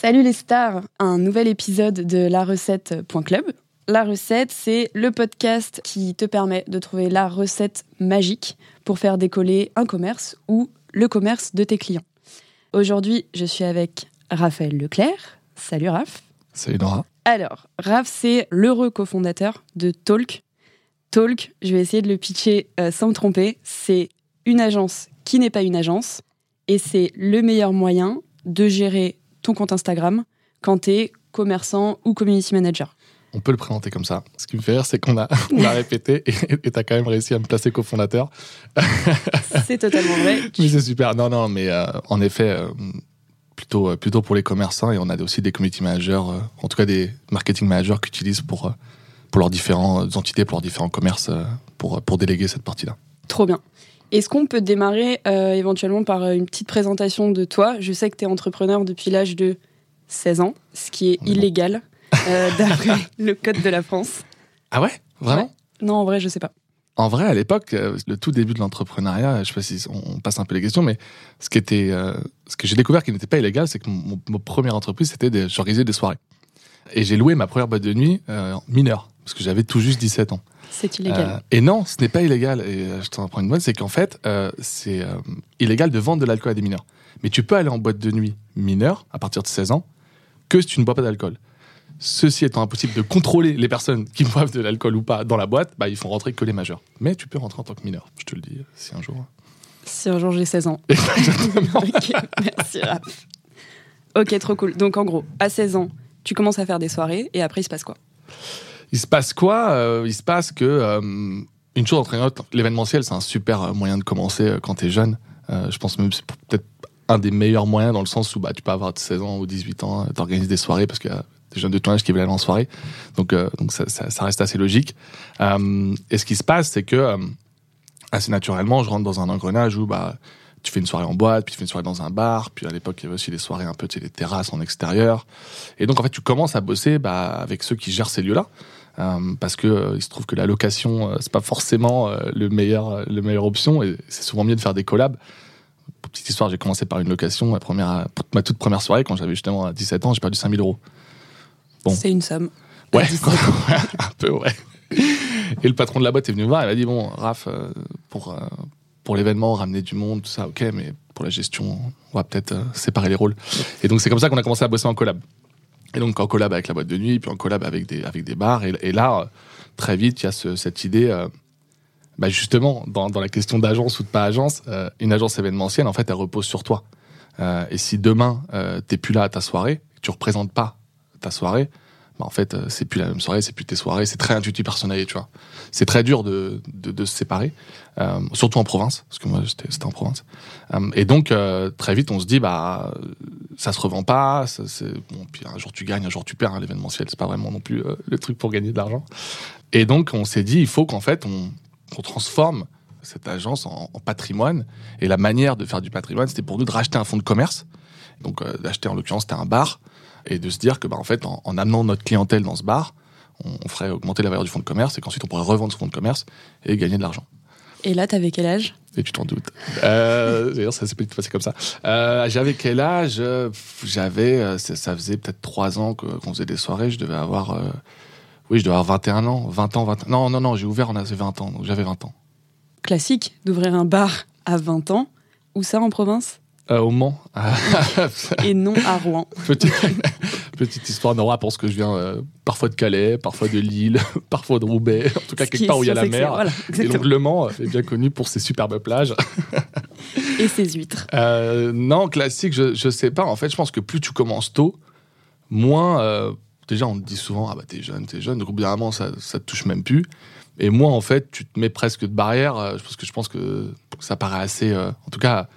Salut les stars, un nouvel épisode de la recette.club. La recette, c'est le podcast qui te permet de trouver la recette magique pour faire décoller un commerce ou le commerce de tes clients. Aujourd'hui, je suis avec Raphaël Leclerc. Salut Raph. Salut Nora. Alors, Raph, c'est l'heureux cofondateur de Talk. Talk, je vais essayer de le pitcher euh, sans me tromper, c'est une agence qui n'est pas une agence et c'est le meilleur moyen de gérer ton compte Instagram quand tu es commerçant ou community manager. On peut le présenter comme ça. Ce qui me fait rire, c'est qu'on a, on a répété et tu as quand même réussi à me placer cofondateur. c'est totalement vrai. Mais c'est super. Non, non, mais euh, en effet, euh, plutôt, euh, plutôt pour les commerçants et on a aussi des community managers, en tout cas des marketing managers qui utilisent pour, pour leurs différentes entités, pour leurs différents commerces, pour, pour déléguer cette partie-là. Trop bien. Est-ce qu'on peut démarrer éventuellement par une petite présentation de toi? Je sais que tu es entrepreneur depuis l'âge de 16 ans, ce qui est illégal euh, d'après le code de la France. Ah ouais? Vraiment? Non, en vrai, je sais pas. En vrai, à l'époque, euh, le tout début de l'entrepreneuriat, je sais pas si on passe un peu les questions, mais ce, qui était, euh, ce que j'ai découvert qui n'était pas illégal, c'est que mon, première entreprise, c'était j'organisais des soirées. Et j'ai loué ma première boîte de nuit euh, mineure, parce que j'avais tout juste 17 ans. C'est illégal. et non, ce n'est pas illégal. Et je t'en apprends une bonne, c'est qu'en fait, c'est illégal de vendre de l'alcool à des mineurs. Mais tu peux aller en boîte de nuit mineure à partir de 16 ans que si tu ne bois pas d'alcool. Ceci étant impossible de contrôler les personnes qui boivent de l'alcool ou pas dans la boîte, bah, ils font rentrer que les majeurs. Mais tu peux rentrer en tant que mineur, je te le dis, si un jour. Si un jour j'ai 16 ans. ok, merci Raph. Ok, trop cool. Donc en gros, à 16 ans, tu commences à faire des soirées et après il se passe quoi? Il se passe quoi euh, Il se passe que, euh, une chose entre une autre, l'événementiel c'est un super euh, moyen de commencer quand tu es jeune. je pense même que c'est peut-être un des meilleurs moyens dans le sens où bah, tu peux avoir 16 ans ou 18 ans, t'organises des soirées parce que des jeunes de ton âge qui veulent aller en soirée. Donc, donc ça, reste assez logique. Et ce qui se passe, c'est que assez naturellement, je rentre dans un engrenage où bah, tu fais une soirée en boîte, puis tu fais une soirée dans un bar, puis à l'époque, il y avait aussi des soirées un peu, tu sais, des terrasses en extérieur. Et donc, en fait, tu commences à bosser bah, avec ceux qui gèrent ces lieux-là. Euh, parce que euh, il se trouve que la location c'est pas forcément le meilleur le meilleure option et c'est souvent mieux de faire des collabs petite histoire j'ai commencé par une location ma première ma toute première soirée quand j'avais justement 17 ans j'ai perdu 5000 euros c'est une somme. Ouais, un peu, ouais. Et le patron de la boîte est venu me voir, il m'a dit Bon, Raph, euh, pour, euh, pour l'événement, ramener du monde, tout ça, ok, mais pour la gestion, on va peut-être euh, séparer les rôles. Et donc, c'est comme ça qu'on a commencé à bosser en collab. Et donc, en collab avec la boîte de nuit, puis en collab avec des, avec des bars. Et, là, très vite, il y a cette idée. bah justement, dans, la question d'agence ou de pas agence, une agence événementielle, en fait, elle repose sur toi. et si demain, t'es plus là à ta soirée, tu représentes pas ta soirée, bah en fait, euh, c'est plus la même soirée, c'est plus tes soirées, c'est très intuitif personnel, tu vois. C'est très dur de, de, se séparer, euh, surtout en province, parce que moi, c'était en province. Euh, et donc, très vite, on se dit, bah, ça se revend pas, puis un jour tu gagnes, un jour tu perds, hein, l'événementiel, c'est pas vraiment non plus le truc pour gagner de l'argent. Et donc, on s'est dit, il faut qu'en fait, on, on transforme cette agence en, en, patrimoine. Et la manière de faire du patrimoine, c'était pour nous de racheter un fonds de commerce. Donc, d'acheter, en l'occurrence, c'était un bar et de se dire que bah, en fait, en, amenant notre clientèle dans ce bar, on, ferait augmenter la valeur du fonds de commerce et qu'ensuite on pourrait revendre ce fonds de commerce et gagner de l'argent. Et là, t'avais quel âge? Et tu t'en doutes. Euh, D'ailleurs, ça s'est pas passé comme ça. Euh, j'avais quel âge? J'avais, euh, ça faisait peut-être trois ans qu'on faisait des soirées. Je devais avoir, euh, oui, je devais avoir 21 ans, 20 ans, 20 Non, non, non, j'ai ouvert, on avait 20 ans, donc j'avais 20 ans. Classique d'ouvrir un bar à 20 ans. Où ça en province? Euh, au Mans. et non à Rouen. Petite, petite histoire, Nora pense que je viens euh, parfois de Calais, parfois de Lille, parfois de Roubaix, en tout cas quelque part où il y a la mer. et donc Le Mans est bien connu pour ses superbes plages. et ses huîtres. Euh, non, classique, je, je sais pas. En fait, je pense que plus tu commences tôt, moins déjà, on te dit souvent, ah bah t'es jeune, t'es jeune. Donc au bout d'un moment, ça, ça te touche même plus. Et moi, en fait, tu te mets presque de barrière, euh, parce que je pense que ça paraît assez. euh, en tout cas,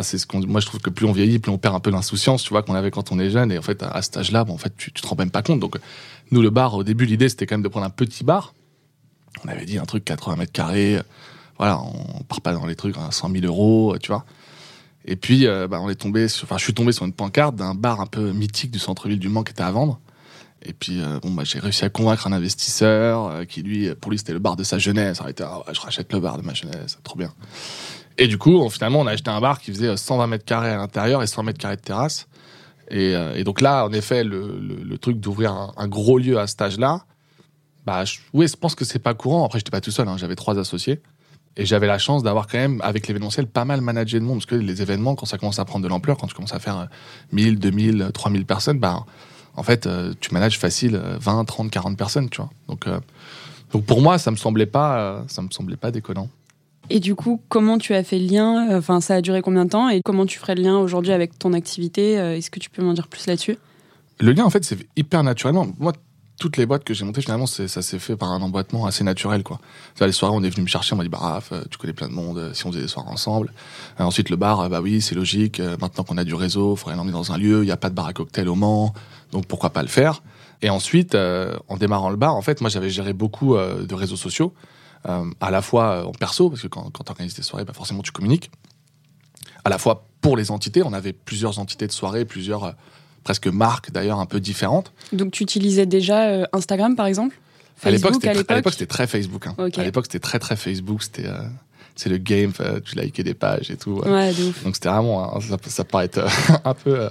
enfin, c'est ce qu'on. Moi, je trouve que plus on vieillit, plus on perd un peu l'insouciance, tu vois, qu'on avait quand on est jeune. Et en fait, à, cet âge-là, bon, en fait, tu, tu te rends même pas compte. Donc, nous, le bar, au début, l'idée, c'était quand même de prendre un petit bar. On avait dit un truc 80 mètres carrés. Voilà, on part pas dans les trucs à 100 000 euros, tu vois. Et puis, euh, bah, on est tombé enfin, je suis tombé sur une pancarte d'un bar un peu mythique du centre-ville du Mans qui était à vendre. Et puis, euh, bon, bah, j'ai réussi à convaincre un investisseur euh, qui, lui, pour lui, c'était le bar de sa jeunesse. Aurait été, ah je rachète le bar de ma jeunesse, trop bien. Et du coup, finalement, on a acheté un bar qui faisait euh, 120 mètres carrés à l'intérieur et 100 mètres carrés de terrasse. Et, euh, et donc là, en effet, le, truc d'ouvrir un, gros lieu à cet âge-là, bah, je, oui, je pense que c'est pas courant. Après, j'étais pas tout seul, hein, j'avais trois associés. Et j'avais la chance d'avoir quand même, avec l'événementiel, pas mal managé de monde. Parce que les événements, quand ça commence à prendre de l'ampleur, quand tu commences à faire euh, 1000, 2000, 3000 personnes, bah, en fait, euh, tu manages facile euh, 20, 30, 40 personnes, tu vois. Donc, euh, pour moi, ça me semblait pas, euh, ça me semblait pas déconnant. Et du coup, comment tu as fait le lien Enfin, ça a duré combien de temps Et comment tu ferais le lien aujourd'hui avec ton activité Euh, Est-ce que tu peux m'en dire plus là-dessus? Le lien, en fait, c'est hyper naturellement. Moi, toutes les boîtes que j'ai montées, finalement, ça s'est fait par un emboîtement assez naturel, quoi. Les soirées, on est venu me chercher, on m'a dit, bah, Raph, euh, tu connais plein de monde, euh, si on faisait des soirées ensemble. Euh, ensuite, le bar, euh, bah oui, c'est logique, euh, maintenant qu'on a du réseau, faudrait l'emmener dans un lieu, il n'y a pas de bar à cocktail au Mans, donc pourquoi pas le faire? Et ensuite, euh, en démarrant le bar, en fait, moi, j'avais géré beaucoup euh, de réseaux sociaux, euh, à la fois euh, en perso, parce que quand, quand tu organises des soirées, bah, forcément, tu communiques, à la fois pour les entités, on avait plusieurs entités de soirée, plusieurs, euh, presque marques d'ailleurs, un peu différentes. Donc, tu utilisais déjà euh, Instagram, par exemple? À l'époque, Facebook, c'était à l'époque? c'était très Facebook. hein. À l'époque, c'était très très Facebook. C'était euh, c'est le game. euh, tu likais des pages et tout. ouais. Ouais, de ouf. Donc c'était vraiment hein, ça, ça paraît être euh, un peu euh,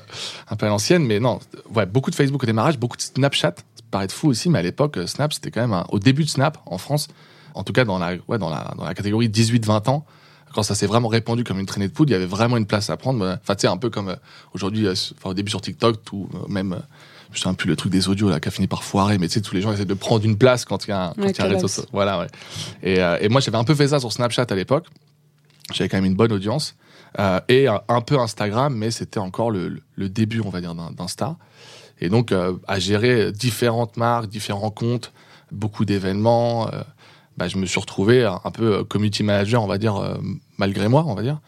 un peu à l'ancienne, mais non. Ouais, beaucoup de Facebook au démarrage, beaucoup de Snapchat. Ça paraît fou aussi, mais à l'époque, euh, Snap, c'était quand même un- au début de Snap en France, en tout cas dans la ouais dans la dans la catégorie 18-20 ans. Quand ça s'est vraiment répandu comme une traînée de poudre, il y avait vraiment une place à prendre. Enfin, tu sais, un peu comme euh, aujourd'hui, euh, enfin, au début sur TikTok, tout, euh, même, je sais plus le truc des audios là, qui a fini par foirer, mais tu sais, tous les gens essaient de prendre une place quand il y a un, quand Ouais, y a un réseau. Voilà, ouais. Et, euh, et moi, j'avais un peu fait ça sur Snapchat à l'époque. J'avais quand même une bonne audience. Euh, et un, un peu Instagram, mais c'était encore le, le- début, on va dire, d'In- d'Insta. Et donc, euh, à gérer différentes marques, différents comptes, beaucoup d'événements, bah, je me suis retrouvé un, peu euh, community manager, on va dire, euh, malgré moi, on va dire.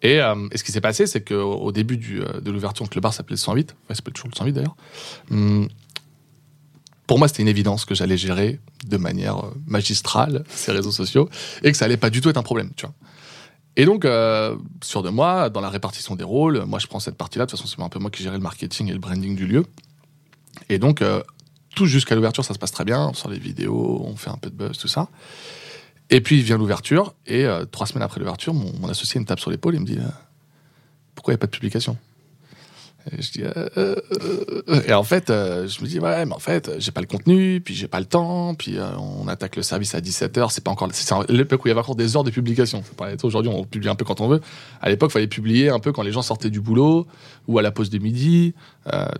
Et, euh, ce qui s'est passé, c'est qu'au au début de l'ouverture, le bar s'appelait le 108, ouais, ça s'appelle toujours le 108 d'ailleurs. Hum, pour moi, c'était une évidence que j'allais gérer de manière magistrale ces réseaux sociaux et que ça allait pas du tout être un problème, tu vois. Et donc, euh, sûr de moi, dans la répartition des rôles, moi je prends cette partie-là. De toute façon, c'est un peu moi qui gérais le marketing et le branding du lieu. Et donc, tout jusqu'à l'ouverture, ça se passe très bien. On sort les vidéos, on fait un peu de buzz, tout ça. Et puis vient l'ouverture, et euh, trois semaines après l'ouverture, mon, associé me tape sur l'épaule et me dit euh, Pourquoi il n'y a pas de publication? Et je dis, euh, euh, et en fait, euh, je me dis, ouais, mais en fait, j'ai pas le contenu, puis j'ai pas le temps, puis on attaque le service à 17h, c'est pas encore, c'est l'époque où il y avait encore des heures de publication. Aujourd'hui, on publie un peu quand on veut. À l'époque, il fallait publier un peu quand les gens sortaient du boulot, ou à la pause de midi,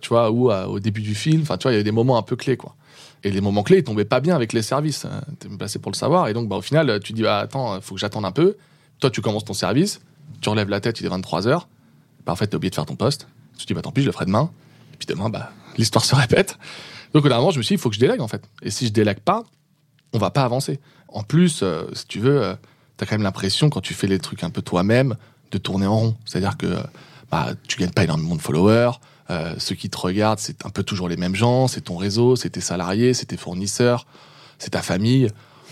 tu vois, ou au début du film. Enfin, tu vois, il y avait des moments un peu clés, quoi. Et les moments clés, ils tombaient pas bien avec les services. Euh, T'es placé pour le savoir. Et donc, bah, au final, tu dis, bah, attends, faut que j'attende un peu. Toi, tu commences ton service, tu relèves la tête, il est 23h. Bah, en fait, t'as oublié de faire ton poste. Tu te dis, bah, tant pis, je le ferai demain. Et puis demain, bah, l'histoire se répète. Donc, au dernier moment, je me suis dit, il faut que je délègue, en fait. Et si je délègue pas, on va pas avancer. En plus, euh, si tu veux, euh, t'as quand même l'impression, quand tu fais les trucs un peu toi-même, de tourner en rond. C'est-à-dire que, euh, bah, tu gagnes pas énormément de followers. Euh, ceux qui te regardent, c'est un peu toujours les mêmes gens. C'est ton réseau, c'est tes salariés, c'est tes fournisseurs, c'est ta famille.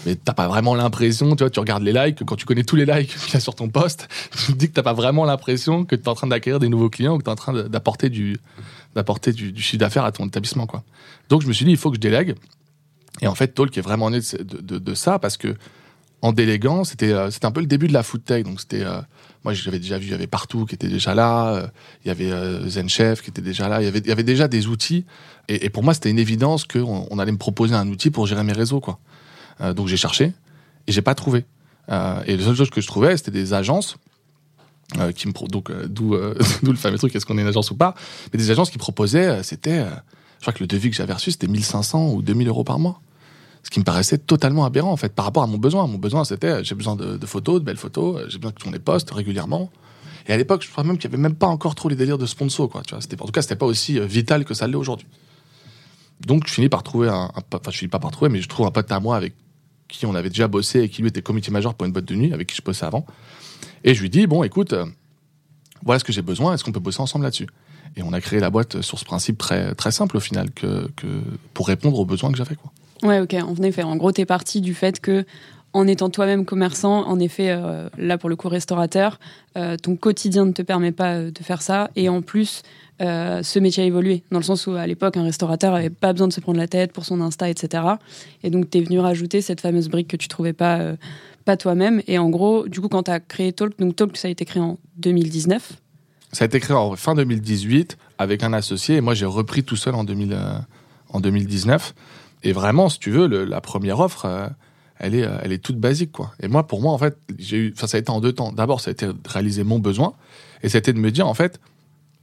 Mais t'as pas vraiment l'impression, tu vois, tu regardes les likes, quand tu connais tous les likes qu'il y a sur ton poste, tu te dis que t'as pas vraiment l'impression que tu es en train d'acquérir des nouveaux clients ou que tu es en train d'apporter du, d'apporter du, chiffre d'affaires à ton établissement, quoi. Donc je me suis dit, il faut que je délègue. Et en fait, Talk est vraiment né de, ça parce que en déléguant, c'était euh, c'était un peu le début de la food. Donc c'était, euh, moi j'avais déjà vu, il y avait partout qui était déjà là, euh, il y avait ZenChef qui était déjà là, il y avait, il y avait déjà des outils. Et, et pour moi, c'était une évidence qu'on on allait me proposer un outil pour gérer mes réseaux, quoi. Euh, donc j'ai cherché et j'ai pas trouvé. Euh, et les seules choses que je trouvais, c'était des agences euh, qui me donc d'où le fameux truc est-ce qu'on est une agence ou pas mais des agences qui proposaient c'était je crois que le devis que j'avais reçu c'était 1500 ou 2000 euros par mois. Ce qui me paraissait totalement aberrant en fait par rapport à mon besoin. Mon besoin c'était j'ai besoin de, photos de belles photos j'ai besoin que tu les postes régulièrement. Et à l'époque je crois même qu'il y avait même pas encore trop les délires de sponsor quoi tu vois. En tout cas c'était pas aussi vital que ça l'est aujourd'hui. Donc, je finis par trouver un, un enfin, je finis pas par trouver, mais je trouve un pote à moi avec qui on avait déjà bossé et qui lui était comité major pour une boîte de nuit, avec qui je bossais avant. Et je lui dis, bon, écoute, euh, voilà ce que j'ai besoin, est-ce qu'on peut bosser ensemble là-dessus? Et on a créé la boîte sur ce principe très, très simple au final, que, que pour répondre aux besoins que j'avais. Quoi. Ouais, ok, en effet. En gros, t'es parti du fait que, en étant toi-même commerçant, en effet, euh, là pour le coup restaurateur, euh, ton quotidien ne te permet pas euh, de faire ça. Et en plus, ce métier a évolué, dans le sens où à l'époque, un restaurateur avait pas besoin de se prendre la tête pour son Insta, etc. Et donc, t'es venu rajouter cette fameuse brique que tu trouvais pas, pas toi-même. Et en gros, du coup, quand t'as créé Talk, donc Talk, ça a été créé en 2019. Ça a été créé en fin 2018 avec un associé et moi j'ai repris tout seul en, 2000, euh, en 2019. Et vraiment, si tu veux, la première offre, elle, est, euh, elle est toute basique. quoi. Et moi, pour moi, en fait, j'ai eu, enfin, ça a été en deux temps. D'abord, ça a été de réaliser mon besoin et ça a été de me dire, en fait,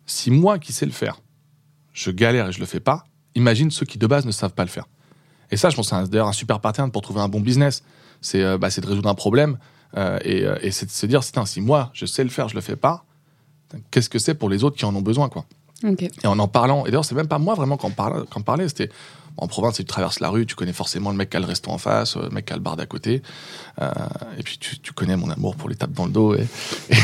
si moi qui sais le faire, je galère et je le fais pas, imagine ceux qui de base ne savent pas le faire. Et ça, je pense que c'est d'ailleurs un super pattern pour trouver un bon business. C'est euh, bah, c'est de résoudre un problème euh, et, euh, et c'est de se dire, si moi je sais le faire, je le fais pas, qu'est-ce que c'est pour les autres qui en ont besoin, quoi. Et en en parlant, et d'ailleurs, c'est même pas moi vraiment on parlait, on parlait c'était en province, tu traverses la rue, tu connais forcément le mec qui a le resto en face, euh, le mec qui a le bar d'à côté, euh, et puis tu, connais mon amour pour les tapes dans le dos.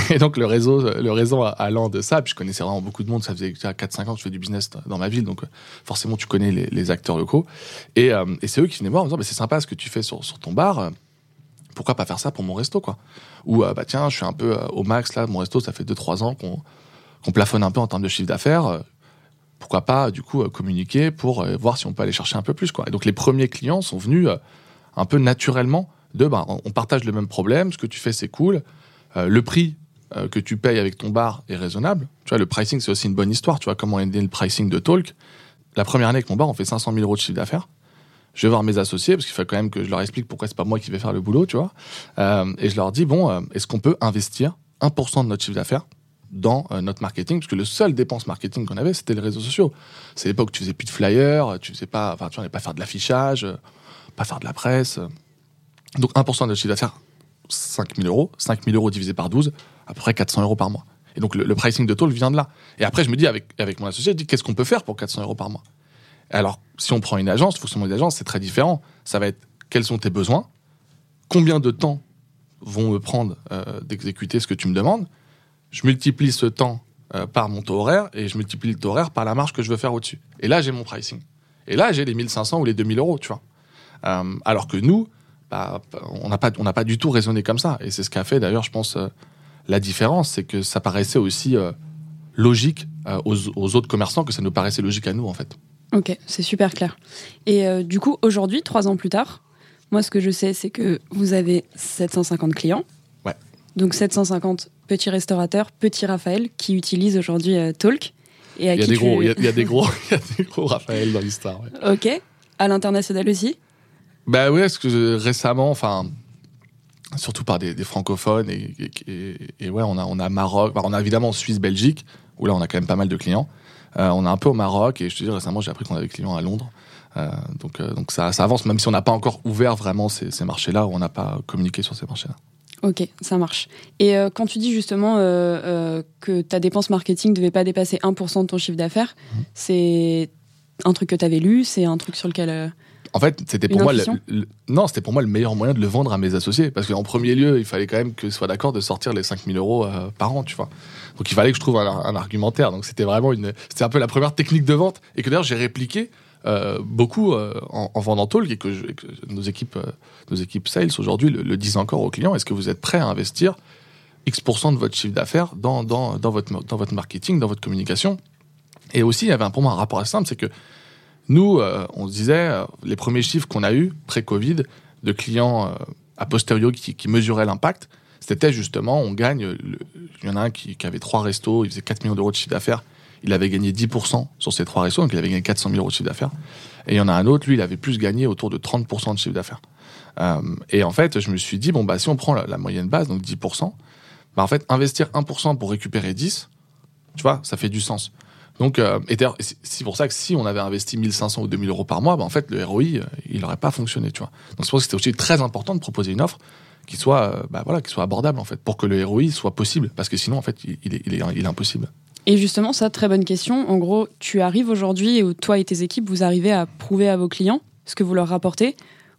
Et, donc le réseau, le réseau allant de ça, puis je connaissais vraiment beaucoup de monde, ça faisait déjà 4-5 ans que je fais du business dans ma ville, donc euh, forcément tu connais les, acteurs locaux. Et, c'est eux qui venaient voir en me disant, c'est sympa ce que tu fais sur, ton bar, pourquoi pas faire ça pour mon resto, quoi? Ou, bah tiens, je suis un peu au max là, mon resto, ça fait 2-3 ans qu'on qu'on plafonne un peu en termes de chiffre d'affaires. Pourquoi pas du coup euh, communiquer pour euh, voir si on peut aller chercher un peu plus quoi. Et donc les premiers clients sont venus euh, un peu naturellement de bah, on partage le même problème, ce que tu fais c'est cool, le prix que tu payes avec ton bar est raisonnable. Tu vois le pricing c'est aussi une bonne histoire. Tu vois comment est né le pricing de Talk. La première année avec mon bar on fait 500 000 euros de chiffre d'affaires. Je vais voir mes associés parce qu'il faut quand même que je leur explique pourquoi c'est pas moi qui vais faire le boulot, tu vois. Et je leur dis bon, est-ce qu'on peut investir 1% de notre chiffre d'affaires dans euh, notre marketing, parce que le seul dépense marketing qu'on avait, c'était les réseaux sociaux. C'est l'époque où tu faisais plus de flyers, tu faisais pas, enfin, tu n'allais pas faire de l'affichage, euh, pas faire de la presse. Donc 1% de chiffre d'affaires, 5 000 euros. 5 000 euros divisé par 12, à peu près 400 euros par mois. Et donc le, pricing de Talk vient de là. Et après, je me dis, avec, avec mon associé, je dis, qu'est-ce qu'on peut faire pour 400 euros par mois? Alors, si on prend une agence, le fonctionnement d'une agence, c'est très différent. Ça va être, quels sont tes besoins? Combien de temps vont me prendre euh, d'exécuter ce que tu me demandes? Je multiplie ce temps euh, par mon taux horaire et je multiplie le taux horaire par la marge que je veux faire au-dessus. Et là, j'ai mon pricing. Et là, j'ai les 1500 ou les 2000 euros, tu vois. Euh, alors que nous, bah, on n'a pas, pas du tout raisonné comme ça. Et c'est ce qu'a fait d'ailleurs, je pense, euh, la différence, c'est que ça paraissait aussi logique aux, aux autres commerçants que ça nous paraissait logique à nous, en fait. Ok, c'est super clair. Et du coup, aujourd'hui, trois ans plus tard, moi, ce que je sais, c'est que vous avez 750 clients. Donc 750 petits restaurateurs, petits Raphaël, qui utilisent aujourd'hui euh, Talk. Et à Il y a des gros, il y a, il y a des gros, il y a des gros Raphaël dans l'histoire. ouais. Ok. À l'international aussi? Bah oui, parce que je- récemment, enfin, surtout par des, des francophones et, et- et- et ouais, on a on a Maroc, on a évidemment Suisse, Belgique, où là on a quand même pas mal de clients. Euh, on a un peu au Maroc et je te dis récemment j'ai appris qu'on avait des clients à Londres. Euh, donc euh, donc ça, ça avance même si on n'a pas encore ouvert vraiment ces, ces marchés-là ou on n'a pas communiqué sur ces marchés-là. Ok, ça marche. Et euh, quand tu dis justement euh, euh, que ta dépense marketing ne devait pas dépasser 1% de ton chiffre d'affaires, Mhm. c'est un truc que tu avais lu, c'est un truc sur lequel... En fait, c'était pour moi le, intuition le- non, c'était pour moi le meilleur moyen de le vendre à mes associés parce qu'en premier lieu, il fallait quand même que je sois d'accord de sortir les 5000 euros euh, par an, tu vois. Donc il fallait que je trouve un, un argumentaire. Donc c'était vraiment une, c'était un peu la première technique de vente et que d'ailleurs j'ai répliqué euh, beaucoup euh, en, en vendant Talk et que, nos équipes, euh, nos équipes sales aujourd'hui le, disent encore aux clients. Est-ce que vous êtes prêts à investir X% de votre chiffre d'affaires dans, dans, dans votre, dans votre marketing, dans votre communication Et aussi, il y avait un, pour moi un rapport assez simple, c'est que nous, on se disait, les premiers chiffres qu'on a eus pré-Covid de clients a posteriori qui, qui mesuraient l'impact, c'était justement, on gagne, il y en a un qui, qui avait trois restos, il faisait 4 millions d'euros de chiffre d'affaires, il avait gagné 10% sur ces trois restos, donc il avait gagné 400 000 euros de chiffre d'affaires. Et il y en a un autre, lui, il avait plus gagné autour de 30% de chiffre d'affaires. Euh, et en fait, je me suis dit, bon, bah, si on prend la, la moyenne base, donc 10%, bah, en fait, investir 1% pour récupérer 10, tu vois, ça fait du sens. Donc, euh, et d'ailleurs, c'est pour ça que si on avait investi 1500 ou 2000 euros par mois, bah, en fait, le ROI, euh, il n'aurait pas fonctionné, tu vois. Donc, c'est pour ça que c'était aussi très important de proposer une offre qui soit, bah, voilà, qui soit abordable, en fait, pour que le ROI soit possible. Parce que sinon, en fait, il est impossible. Et justement, ça, très bonne question. En gros, tu arrives aujourd'hui et toi et tes équipes, vous arrivez à prouver à vos clients ce que vous leur rapportez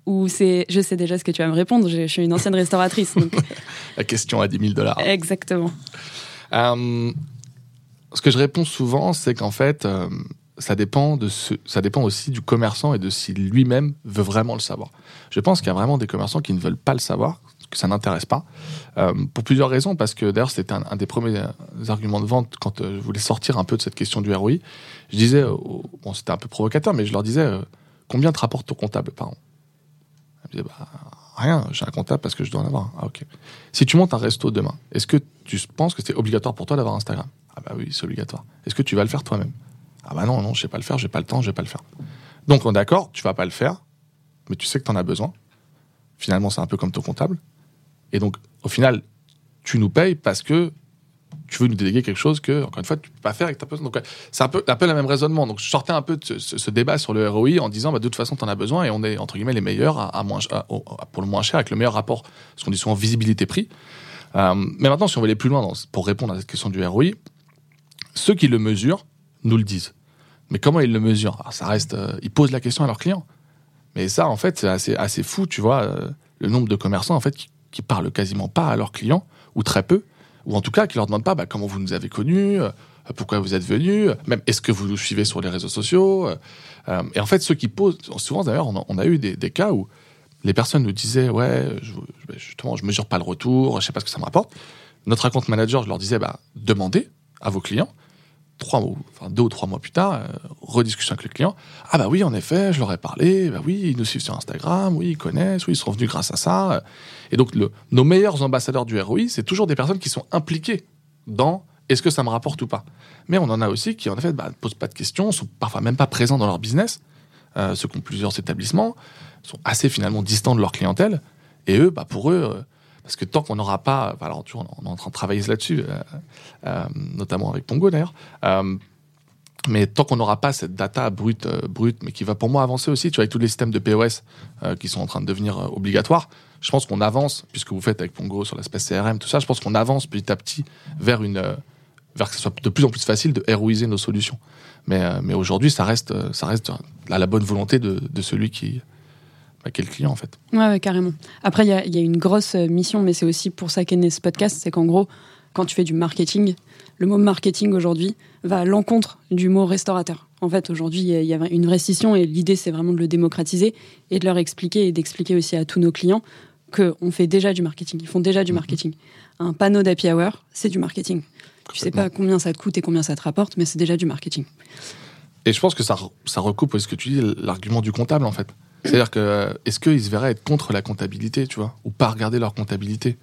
ou c'est, je sais déjà ce que tu vas me répondre, je, suis une ancienne restauratrice. La question à 10 000 dollars. Exactement. Euh, ce que je réponds souvent, c'est qu'en fait, euh, ça dépend de ce, ça dépend aussi du commerçant et de si lui-même veut vraiment le savoir. Je pense qu'il y a vraiment des commerçants qui ne veulent pas le savoir, que ça n'intéresse pas, euh, pour plusieurs raisons. Parce que d'ailleurs, c'était un, des premiers arguments de vente quand je voulais sortir un peu de cette question du ROI. Je disais, bon, c'était un peu provocateur, mais je leur disais, combien te rapporte ton comptable par an? Je disais, bah, rien, j'ai un comptable parce que je dois en avoir. Ah, ok. Si tu montes un resto demain, est-ce que tu penses que c'est obligatoire pour toi d'avoir Instagram? Ah bah oui, c'est obligatoire. Est-ce que tu vas le faire toi-même? Ah bah non, non, je sais pas le faire, j'ai pas le temps, je vais pas le faire. Donc on est d'accord, tu vas pas le faire, mais tu sais que tu en as besoin. Finalement, c'est un peu comme ton comptable. Et donc, au final, tu nous payes parce que tu veux nous déléguer quelque chose que, encore une fois, tu peux pas faire avec ta personne. Donc, c'est un peu, un peu le même raisonnement. Donc, je sortais un peu de ce, débat sur le ROI en disant, bah, de toute façon, tu en as besoin et on est, entre guillemets, les meilleurs à, moins, pour le moins cher avec le meilleur rapport, ce qu'on dit souvent visibilité-prix. Euh, mais maintenant, si on veut aller plus loin pour répondre à cette question du ROI, ceux qui le mesurent nous le disent. Mais comment ils le mesurent? Alors, ça reste, euh, ils posent la question à leurs clients. Mais ça, en fait, c'est assez, assez fou, tu vois, euh, le nombre de commerçants, en fait, qui, qui parlent quasiment pas à leurs clients, ou très peu, ou en tout cas qui leur demandent pas bah, comment vous nous avez connus, euh, pourquoi vous êtes venus, même est-ce que vous nous suivez sur les réseaux sociaux. Euh, euh, et en fait, ceux qui posent, souvent d'ailleurs, on, a eu des, cas où les personnes nous disaient ouais, je, justement, je mesure pas le retour, je sais pas ce que ça me rapporte. Notre account manager, je leur disais bah, demandez à vos clients trois mois, enfin deux ou trois mois plus tard, euh, rediscussion avec le client. Ah bah oui, en effet, je leur ai parlé. Bah oui, ils nous suivent sur Instagram. Oui, ils connaissent. Oui, ils sont venus grâce à ça. Et donc, le, nos meilleurs ambassadeurs du ROI, c'est toujours des personnes qui sont impliquées dans est-ce que ça me rapporte ou pas. Mais on en a aussi qui, en effet, bah, ne posent pas de questions, sont parfois même pas présents dans leur business. Euh, ceux qui ont plusieurs établissements sont assez finalement distants de leur clientèle. Et eux, bah, pour eux, euh, parce que tant qu'on n'aura pas, alors tu vois, on est en train de travailler là-dessus, euh, euh, notamment avec Pongo d'ailleurs. Euh, mais tant qu'on n'aura pas cette data brute, brute, mais qui va pour moi avancer aussi, tu vois, avec tous les systèmes de POS qui sont en train de devenir obligatoires, je pense qu'on avance, puisque vous faites avec Pongo sur l'aspect CRM, tout ça, je pense qu'on avance petit à petit vers une, vers que ce soit de plus en plus facile de héroïser nos solutions. Mais, mais aujourd'hui, ça reste, ça reste à la bonne volonté de, de celui qui, à quel client en fait. Ouais, carrément. Après, il y, a, une grosse euh, mission, mais c'est aussi pour ça qu'est né ce podcast, c'est qu'en gros, quand tu fais du marketing, le mot marketing aujourd'hui va à l'encontre du mot restaurateur. En fait, aujourd'hui, il y, a une vraie scission et l'idée, c'est vraiment de le démocratiser et de leur expliquer et d'expliquer aussi à tous nos clients qu'on fait déjà du marketing. Ils font déjà du mhm. marketing. Un panneau d'happy hour, c'est du marketing. Tu sais pas combien ça te coûte et combien ça te rapporte, mais c'est déjà du marketing. Et je pense que ça, ça recoupe ce que tu dis, l'argument du comptable, en fait. C'est-à-dire que, est-ce qu'ils se verraient être contre la comptabilité, tu vois, ou pas regarder leur comptabilité?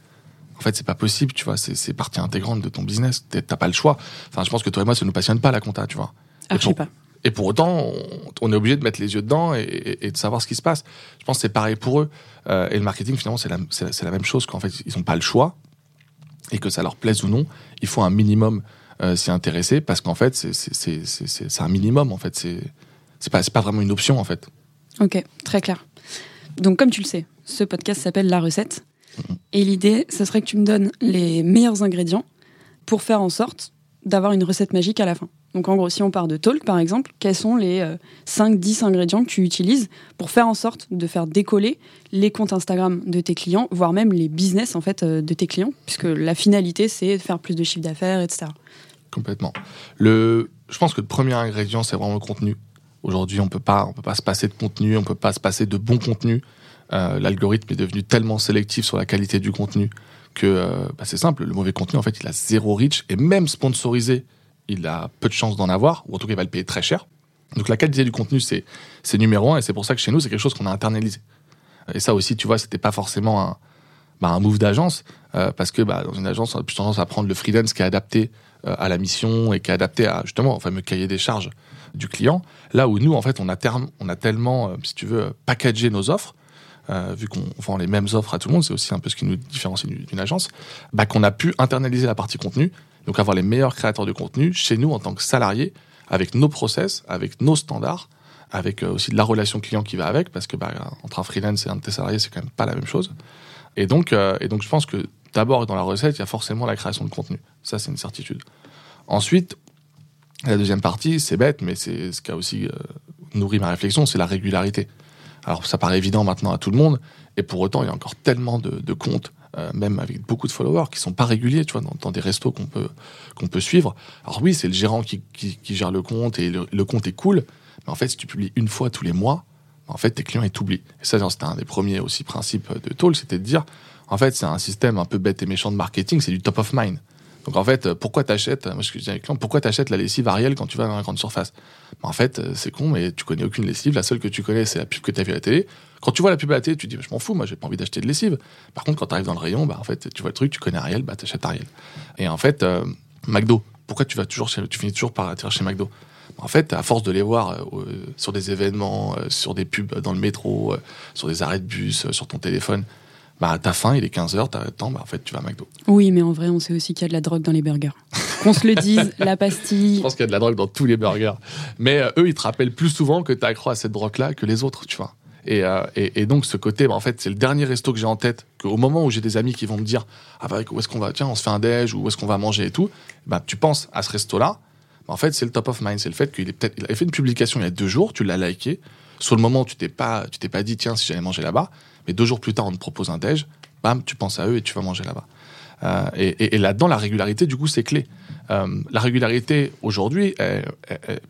En fait, c'est pas possible, tu vois, c'est partie intégrante de ton business. T'as pas le choix. Enfin, je pense que toi et moi, ça nous passionne pas la compta, tu vois. Ah, je sais pas. Et pour autant, on, est obligé de mettre les yeux dedans et, de savoir ce qui se passe. Je pense que c'est pareil pour eux. Euh, et le marketing, finalement, c'est la, la, même chose qu'en fait, ils n'ont pas le choix et que ça leur plaise ou non, il faut un minimum euh, s'y intéresser parce qu'en fait, c'est un minimum. En fait, c'est pas, pas vraiment une option en fait. Ok, très clair. Donc, comme tu le sais, ce podcast s'appelle La recette. Et l'idée, ce serait que tu me donnes les meilleurs ingrédients pour faire en sorte d'avoir une recette magique à la fin. Donc en gros, si on part de Talk par exemple, quels sont les 5-10 euh, ingrédients que tu utilises pour faire en sorte de faire décoller les comptes Instagram de tes clients, voire même les business en fait euh, de tes clients, puisque la finalité c'est de faire plus de chiffre d'affaires, etc. Complètement. Le, je pense que le premier ingrédient c'est vraiment le contenu. Aujourd'hui, on peut pas, on peut pas se passer de contenu, on peut pas se passer de bon contenu. Euh, l'algorithme est devenu tellement sélectif sur la qualité du contenu que euh, bah, c'est simple. Le mauvais contenu, en fait, il a zéro reach et même sponsorisé, il a peu de chances d'en avoir ou en tout cas, il va le payer très cher. Donc la qualité du contenu, c'est c'est numéro un et c'est pour ça que chez nous, c'est quelque chose qu'on a internalisé. Et ça aussi, tu vois, c'était pas forcément un, bah, un move d'agence euh, parce que bah, dans une agence, on a plus tendance à prendre le freelance qui est adapté à la mission et qui est adapté à justement au fameux cahier des charges du client. Là où nous, en fait, on a, tellement, euh, si tu veux, packagé nos offres, euh, vu qu'on vend les mêmes offres à tout le monde, c'est aussi un peu ce qui nous différencie d'une agence, bah, qu'on a pu internaliser la partie contenu, donc avoir les meilleurs créateurs de contenu chez nous en tant que salariés, avec nos process, avec nos standards, avec euh, aussi de la relation client qui va avec, parce que bah, entre un freelance et un de tes salariés, c'est quand même pas la même chose. Et donc, et donc je pense que d'abord dans la recette, il y a forcément la création de contenu. Ça, c'est une certitude. Ensuite, La deuxième partie, c'est bête, mais c'est ce qui a aussi euh, nourri ma réflexion, c'est la régularité. Alors ça paraît évident maintenant à tout le monde, et pour autant, il y a encore tellement de, comptes, euh, même avec beaucoup de followers, qui sont pas réguliers, tu vois, dans, des restos qu'on peut, peut suivre. Alors oui, c'est le gérant qui, gère le compte, et le, compte est cool, mais en fait, si tu publies une fois tous les mois, en fait, tes clients, ils t'oublient. Et ça, c'était un des premiers aussi principes de Toll, c'était de dire, en fait, c'est un système un peu bête et méchant de marketing, c'est du top of mind. Donc en fait, pourquoi t'achètes, moi pourquoi t'achètes la lessive Ariel quand tu vas dans la grande surface? Bah, En fait, c'est con, mais tu connais aucune lessive. La seule que tu connais, c'est la pub que t'as vue à la télé. Quand tu vois la pub à la télé, tu te dis, je m'en fous, moi j'ai pas envie d'acheter de lessive. Par contre, quand t'arrives dans le rayon, bah en fait, tu vois le truc, tu connais Ariel, bah t'achètes Ariel. Et en fait, euh, McDo, pourquoi tu vas toujours chez, tu finis toujours par atterrir chez McDo? En fait, à force de les voir euh, sur des événements, euh, sur des pubs dans le métro, sur des arrêts de bus, sur ton téléphone, bah t'as faim, il est 15h, t'as le temps, bah en fait tu vas à McDo. Oui, mais en vrai, on sait aussi qu'il y a de la drogue dans les burgers. Qu'on se le dise, la pastille. Je pense qu'il y a de la drogue dans tous les burgers. Mais euh, eux, ils te rappellent plus souvent que t'as accro à cette drogue-là que les autres, tu vois. Et, euh, et, et, donc ce côté, bah, en fait, c'est le dernier resto que j'ai en tête. Qu'au moment où j'ai des amis qui vont me dire, ah bah où est-ce qu'on va, tiens, on se fait un déj ou où est-ce qu'on va manger et tout, bah tu penses à ce resto-là. Bah, en fait, c'est le top of mind, c'est le fait qu'il est peut-être, il avait fait une publication il y a deux jours, tu l'as liké. Sur le moment, tu t'es pas, tu t'es pas dit, tiens, si j'allais manger là-bas. Mais deux jours plus tard, on te propose un déj bam, tu penses à eux et tu vas manger là-bas. Euh, et, là-dedans, la régularité, du coup, c'est clé. Euh, la régularité, aujourd'hui,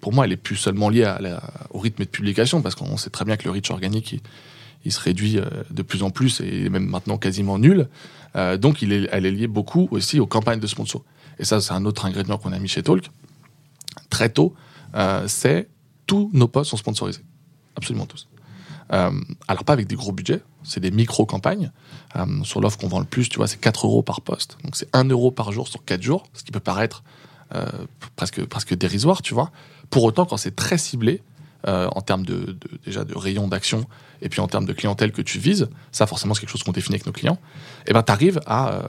pour moi, elle est plus seulement liée au rythme de publication, parce qu'on sait très bien que le reach organique, il, se réduit euh, de plus en plus et même maintenant quasiment nul. donc, elle est liée beaucoup aussi aux campagnes de sponsors. Et ça, c'est un autre ingrédient qu'on a mis chez Talk. Très tôt, c'est tous nos posts sont sponsorisés. Absolument tous. Euh, alors pas avec des gros budgets, c'est des micro-campagnes. Euh, sur l'offre qu'on vend le plus, tu vois, c'est 4 euros par poste. Donc c'est 1 euro par jour sur 4 jours, ce qui peut paraître euh, presque, presque dérisoire, tu vois. Pour autant, quand c'est très ciblé, en termes de, déjà de rayon d'action et puis en termes de clientèle que tu vises, ça forcément c'est quelque chose qu'on définit avec nos clients, et eh ben tu arrives à,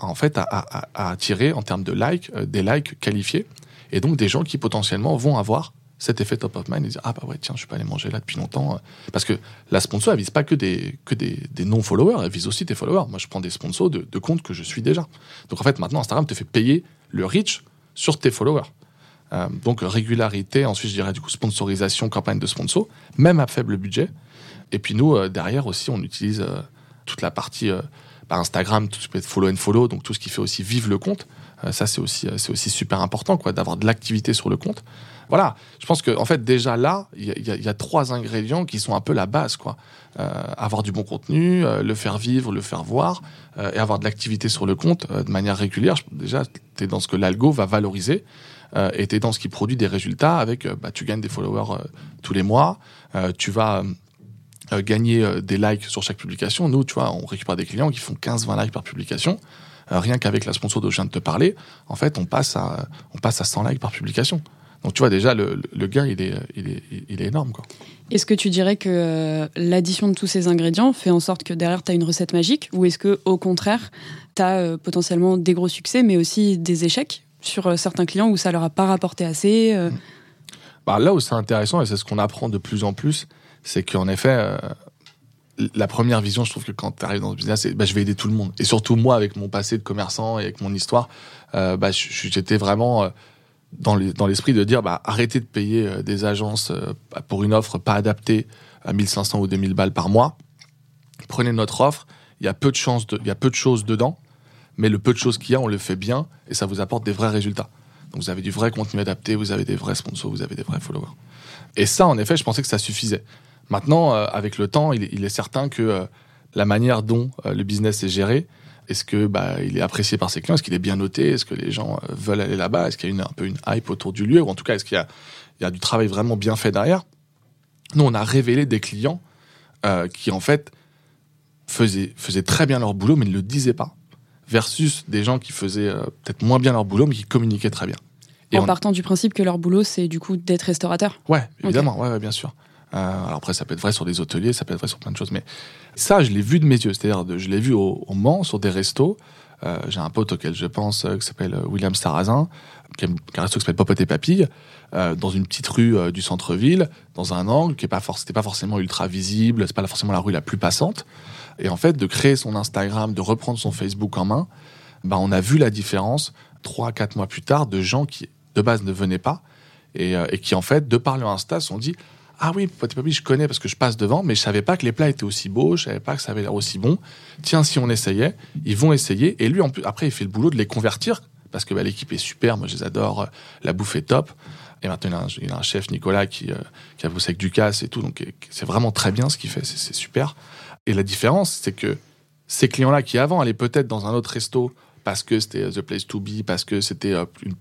en fait à, attirer en termes de likes des likes qualifiés et donc des gens qui potentiellement vont avoir cet effet top of mind et dire ah bah ouais tiens je suis pas allé manger là depuis longtemps euh. parce que la sponsor elle vise pas que des que des, des non followers elle vise aussi tes followers. Moi je prends des sponsors de, de comptes que je suis déjà. Donc en fait maintenant Instagram te fait payer le reach sur tes followers. Euh, donc régularité ensuite je dirais du coup sponsorisation campagne de sponsor même à faible budget. Et puis nous euh, derrière aussi on utilise toute la partie bah, Instagram tout ce qui follow and follow donc tout ce qui fait aussi vivre le compte. Ça c'est aussi c'est aussi super important quoi d'avoir de l'activité sur le compte voilà, je pense qu'en en fait déjà là, il y, a trois ingrédients qui sont un peu la base, quoi. Euh, avoir du bon contenu, euh, le faire vivre, le faire voir, euh, et avoir de l'activité sur le compte de manière régulière. Déjà, tu es dans ce que l'algo va valoriser, et tu es dans ce qui produit des résultats avec, bah, tu gagnes des followers tous les mois, tu vas gagner des likes sur chaque publication. Nous, tu vois, on récupère des clients qui font 15-20 likes par publication. rien qu'avec la sponsor dont je viens de te parler, en fait, on passe à, on passe à 100 likes par publication. Donc tu vois déjà le, gain il est, il est, il est énorme. Est-ce que tu dirais que euh, l'addition de tous ces ingrédients fait en sorte que derrière tu as une recette magique? Ou est-ce que au contraire tu as euh, potentiellement des gros succès mais aussi des échecs sur euh, certains clients où ça leur a pas rapporté assez mm. bah, Là où c'est intéressant et c'est ce qu'on apprend de plus en plus, c'est qu'en effet la première vision, je trouve que quand tu arrives dans ce business, c'est bah, je vais aider tout le monde. Et surtout moi, avec mon passé de commerçant et avec mon histoire, bah, j'étais vraiment dans l'esprit de dire bah, arrêtez de payer euh, des agences euh, pour une offre pas adaptée à 1500 ou 2000 balles par mois. Prenez notre offre, il y a peu de chances, il y a peu de choses dedans, mais le peu de choses qu'il y a, on le fait bien et ça vous apporte des vrais résultats. Donc vous avez du vrai contenu adapté, vous avez des vrais sponsors, vous avez des vrais followers. Et ça, en effet, je pensais que ça suffisait. Maintenant, euh, avec le temps, il est, certain que la manière dont le business est géré, est-ce que bah, il est apprécié par ses clients? Est-ce qu'il est bien noté? Est-ce que les gens euh, veulent aller là-bas? Est-ce qu'il y a une, un peu une hype autour du lieu? Ou en tout cas, est-ce qu'il y a, il y a du travail vraiment bien fait derrière? Nous, on a révélé des clients euh, qui, en fait, faisaient, faisaient très bien leur boulot, mais ne le disaient pas. Versus des gens qui faisaient euh, peut-être moins bien leur boulot, mais qui communiquaient très bien. Et en partant du principe que leur boulot, c'est du coup d'être restaurateur. Ouais, évidemment, ouais, bien sûr. alors après, ça peut être vrai sur des hôteliers, ça peut être vrai sur plein de choses, mais ça, je l'ai vu de mes yeux. C'est-à-dire, je l'ai vu au, Mans, sur des restos. Euh, j'ai un pote auquel je pense euh, qui s'appelle euh, William Sarrazin, qui a, un resto qui s'appelle Popote et Papille, dans une petite rue du centre-ville, dans un angle qui n'est pas, forcément ultra visible, c'est pas forcément la rue la plus passante. Et en fait, de créer son Instagram, de reprendre son Facebook en main, bah, on a vu la différence trois, quatre mois plus tard de gens qui de base ne venaient pas et, et qui en fait, de par le Insta, se sont dit ah oui, je connais parce que je passe devant, mais je savais pas que les plats étaient aussi beaux, je savais pas que ça avait l'air aussi bon. Tiens, si on essayait, ils vont essayer. Et lui, après, il fait le boulot de les convertir parce que bah, l'équipe est super, moi je les adore, euh, la bouffe est top. Et maintenant, il a un, chef, Nicolas, qui, euh, qui a bossé avec Ducasse et tout, donc c'est vraiment très bien ce qu'il fait, c'est super. Et la différence, c'est que ces clients-là qui avant allaient peut-être dans un autre resto parce que c'était euh, the place to be, parce que c'était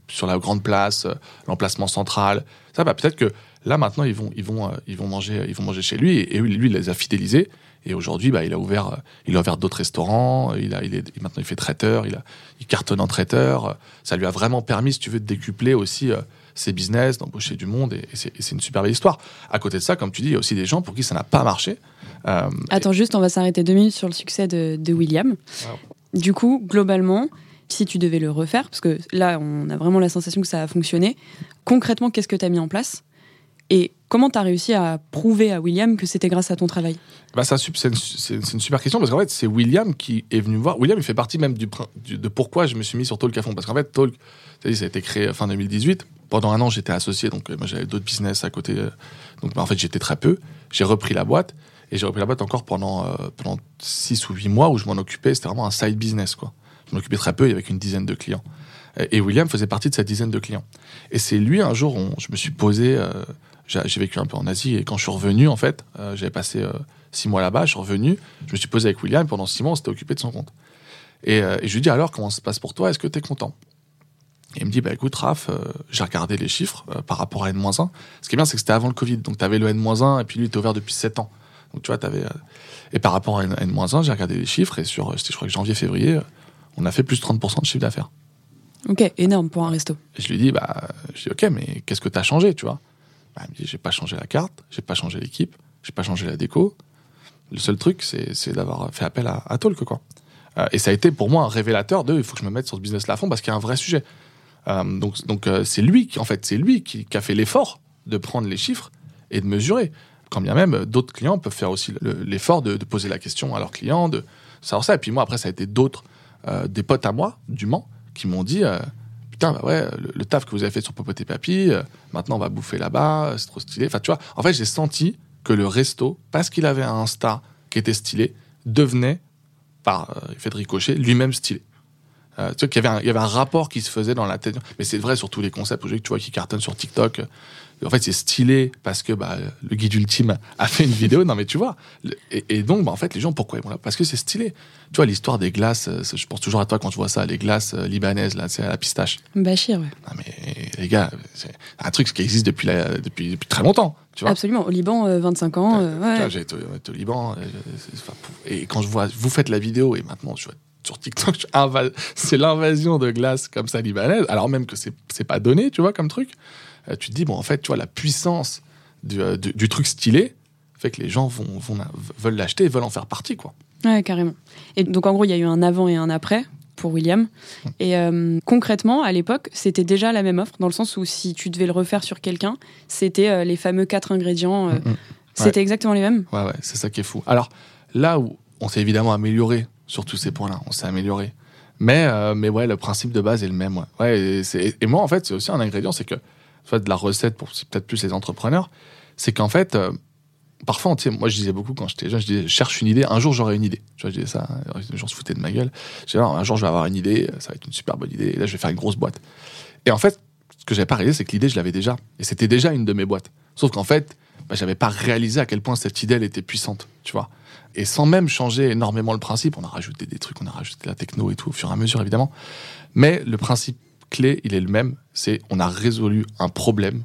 sur la grande place, l'emplacement central, ça, bah, peut-être que là maintenant ils vont, ils vont, euh, ils vont manger, ils vont manger chez lui et, et lui, il les a fidélisés. Et aujourd'hui, bah, il a ouvert, euh, il a ouvert d'autres restaurants. Il a, il est maintenant il fait traiteur. Il a, il cartonne en traiteur. Ça lui a vraiment permis, si tu veux, de décupler aussi euh, ses business, d'embaucher du monde. Et, et c'est une super belle histoire. À côté de ça, comme tu dis, il y a aussi des gens pour qui ça n'a pas marché. Euh, Attends, juste, on va s'arrêter deux minutes sur le succès de, de William. Du coup, globalement, si tu devais le refaire, parce que là, on a vraiment la sensation que ça a fonctionné, concrètement, qu'est-ce que tu as mis en place? Et comment tu as réussi à prouver à William que c'était grâce à ton travail? Bah c'est une, super question parce qu'en fait, c'est William qui est venu voir. William, il fait partie même de pourquoi je me suis mis sur Talk à fond. Parce qu'en fait, Talk, ça a été créé fin 2018. Pendant un an, j'étais associé, donc euh, moi j'avais d'autres business à côté. euh, donc bah, en fait, j'étais très peu. J'ai repris la boîte et j'ai repris la boîte encore pendant, euh, pendant 6 ou 8 mois où je m'en occupais. C'était vraiment un side business, quoi. Je m'occupais très peu, il y avait qu'une dizaine de clients. Et William faisait partie de cette dizaine de clients. Et c'est lui, un jour, on- je me suis posé. J'ai vécu un peu en Asie et quand je suis revenu, en fait, euh, j'avais passé euh, six mois là-bas, je suis revenu, je me suis posé avec William et pendant six mois, on s'était occupé de son compte. Et, euh, et je lui dis alors, comment ça se passe pour toi? Est-ce que tu es content? Et il me dit, bah écoute, Raph, j'ai regardé les chiffres par rapport à N-1. Ce qui est bien, c'est que c'était avant le Covid. Donc, tu avais le N-1 et puis lui, il était ouvert depuis 7 ans. Donc, tu vois, tu avais. Et par rapport à N- N-1, j'ai regardé les chiffres et sur, je crois que janvier-février, euh, on a fait plus de 30% de chiffre d'affaires. Ok, énorme pour un resto. Et je lui dis, bah, je dis, ok, mais qu'est-ce que tu as changé, tu vois? Bah, me dit, j'ai pas changé la carte, j'ai pas changé l'équipe, j'ai pas changé la déco. Le seul truc, c'est d'avoir fait appel à, à Talk, quoi. Euh, et ça a été pour moi un révélateur de, il faut que je me mette sur ce business-là à fond parce qu'il y a un vrai sujet. Euh, donc, euh, c'est lui qui, en fait, c'est lui qui, a fait l'effort de prendre les chiffres et de mesurer. Quand bien même, d'autres clients peuvent faire aussi le- l'effort de, de poser la question à leurs clients, de savoir ça. Et puis moi, après, ça a été d'autres, euh, des potes à moi, du Mans, qui m'ont dit, putain, bah ouais, le, taf que vous avez fait sur Popote Papy, euh, maintenant on va bouffer là-bas, c'est trop stylé. Enfin, tu vois, en fait, j'ai senti que le resto, parce qu'il avait un Insta qui était stylé, devenait, par euh, effet de ricochet, lui-même stylé. Euh, tu vois qu'il y avait, un, il y avait un rapport qui se faisait dans la tête. Mais c'est vrai sur tous les concepts aujourd'hui tu vois qui cartonnent sur TikTok. En fait, c'est stylé parce que bah, le guide ultime a fait une vidéo. Non, mais tu vois. Et, et donc, bah, en fait, les gens, pourquoi ils vont là? Parce que c'est stylé. Tu vois, l'histoire des glaces, euh, je pense toujours à toi quand je vois ça, les glaces euh, libanaises, là, c'est à la pistache. Bachir, ouais. Non, mais les gars, c'est un truc qui existe depuis, la- depuis, depuis très longtemps. Tu vois Absolument. Au Liban, euh, 25 ans. euh, vois, ouais. j'ai été, au- été au Liban. euh. Et quand je vois, vous faites la vidéo et maintenant je vois sur TikTok, c'est l'invasion de glace comme ça libanaise, alors même que c'est c'est pas donné, tu vois, comme truc. Euh, tu te dis, bon, en fait, tu vois, la puissance du, euh, du, du truc stylé fait que les gens vont, vont, veulent l'acheter et veulent en faire partie, quoi. Ouais, carrément. Et donc, en gros, il y a eu un avant et un après pour William. Et euh, concrètement, à l'époque, c'était déjà la même offre, dans le sens où si tu devais le refaire sur quelqu'un, c'était euh, les fameux quatre ingrédients. euh, Mm, mm. C'était exactement les mêmes. Ouais, ouais, c'est ça qui est fou. Alors, là où on s'est évidemment amélioré sur tous ces points-là, on s'est amélioré. Mais, mais ouais, le principe de base est le même. Ouais. Ouais, et moi, en fait, c'est aussi un ingrédient, c'est que, fait, de la recette pour peut-être plus les entrepreneurs, c'est qu'en fait, euh, parfois, moi, je disais beaucoup quand j'étais jeune, je disais, cherche une idée, un jour j'aurai une idée. Tu vois, je disais ça, les gens se foutaient de ma gueule. Je disais, un jour je vais avoir une idée, ça va être une super bonne idée, et là, je vais faire une grosse boîte. Et en fait, ce que j'avais pas réalisé, c'est que l'idée, je l'avais déjà. Et c'était déjà une de mes boîtes. Sauf qu'en fait, bah, j'avais pas réalisé à quel point cette idée, elle était puissante, tu vois. Et sans même changer énormément le principe, on a rajouté des trucs, on a rajouté la techno et tout, au fur et à mesure, évidemment. Mais le principe clé, il est le même, c'est on a résolu un problème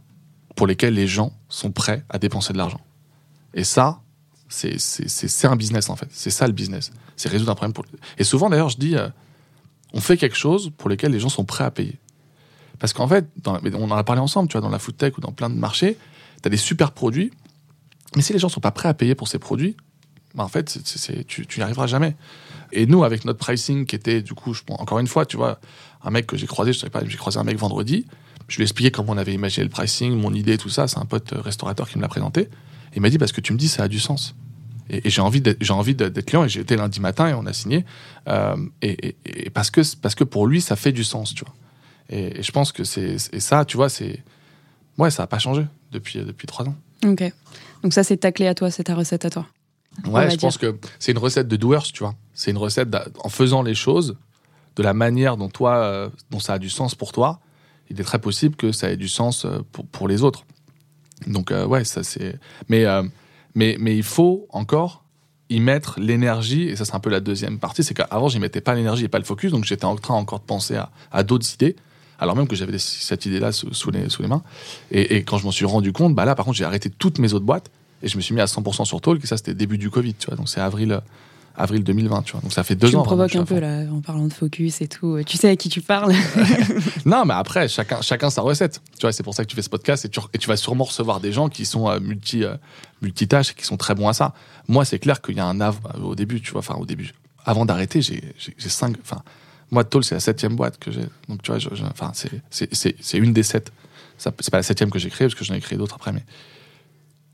pour lequel les gens sont prêts à dépenser de l'argent. Et ça, c'est un business, en fait. C'est ça, le business. C'est résoudre un problème. Pour... Et souvent, d'ailleurs, je dis, euh, on fait quelque chose pour lequel les gens sont prêts à payer. Parce qu'en fait, on en a parlé ensemble, tu vois, dans la food tech ou dans plein de marchés, tu as des super produits, mais si les gens sont pas prêts à payer pour ces produits, bah, en fait, tu n'y arriveras jamais. Et nous, avec notre pricing qui était, du coup, encore une fois, tu vois, un mec que j'ai croisé, je savais pas, j'ai croisé un mec vendredi, je lui ai expliqué comment on avait imaginé le pricing, mon idée, tout ça, c'est un pote restaurateur qui me l'a présenté. Et il m'a dit, parce que tu me dis, ça a du sens. Et, et j'ai envie d'être client, et j'ai été lundi matin et on a signé. Euh, et, et- et parce, que, parce que pour lui, ça fait du sens, tu vois. Et, je pense que c'est ça, tu vois, c'est. ouais, ça n'a pas changé depuis, depuis trois ans. Ok. Donc ça, c'est ta clé à toi, c'est ta recette à toi. Ouais, je pense que c'est une recette de doers, tu vois. C'est une recette en faisant les choses de la manière dont toi, euh, dont ça a du sens pour toi. Il est très possible que ça ait du sens euh, pour, les autres. Donc euh, ouais, ça c'est. Mais mais mais il faut encore y mettre l'énergie et ça c'est un peu la deuxième partie. C'est qu'avant j'y mettais pas l'énergie et pas le focus, donc j'étais en train encore de penser à, d'autres idées alors même que j'avais cette idée-là sous, les, sous les mains. Et, quand je m'en suis rendu compte, bah là, par contre, j'ai arrêté toutes mes autres boîtes et je me suis mis à 100% sur Talk. Et ça, c'était début du Covid, tu vois. Donc c'est avril, avril 2020, tu vois. Donc ça fait deux ans. Tu me provoques un peu là, en parlant de focus et tout. Tu sais à qui tu parles. non, mais après, chacun, chacun sa recette. Tu vois, c'est pour ça que tu fais ce podcast et tu, et tu vas sûrement recevoir des gens qui sont euh, multi, euh, multitâches et qui sont très bons à ça. Moi, c'est clair qu'il y a un av au début, tu vois. Enfin, au début. Avant d'arrêter, j'ai cinq. Enfin, moi, Toll, c'est la septième boîte que j'ai. Donc, tu vois, enfin, c'est une des sept. C'est pas la septième que j'ai créée, parce que j'en ai créé d'autres après, mais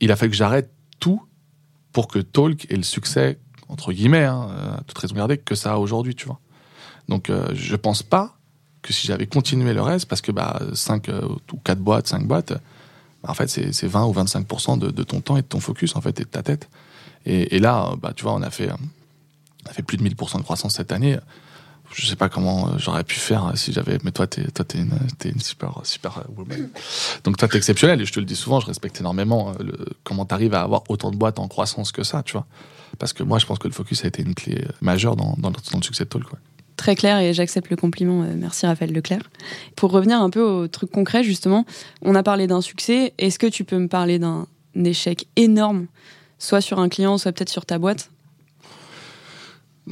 il a fallu que j'arrête tout pour que Talk ait le succès, entre guillemets, hein, à toute raison gardée, que ça a aujourd'hui, tu vois. Donc, euh, je pense pas que si j'avais continué le reste, parce que bah, 5 euh, ou 4 boîtes, 5 boîtes, bah, en fait, c'est 20 ou 25% de, de, ton temps et de ton focus, en fait, et de ta tête. Et, et là, bah, tu vois, on a fait, on a fait plus de 1000% de croissance cette année je sais pas comment euh, j'aurais pu faire euh, si j'avais. Mais toi, t'es toi, t'es une, super super euh, woman. Donc toi, t'es exceptionnel et je te le dis souvent. Je respecte énormément le, comment t'arrives à avoir autant de boîtes en croissance que ça, tu vois. Parce que moi, je pense que le focus a été une clé majeure dans, dans, le succès de Talk. Quoi. Très clair et j'accepte le compliment. Merci Raphaël Leclerc. Pour revenir un peu au truc concret, justement, on a parlé d'un succès. Est-ce que tu peux me parler d'un échec énorme, soit sur un client, soit peut-être sur ta boîte?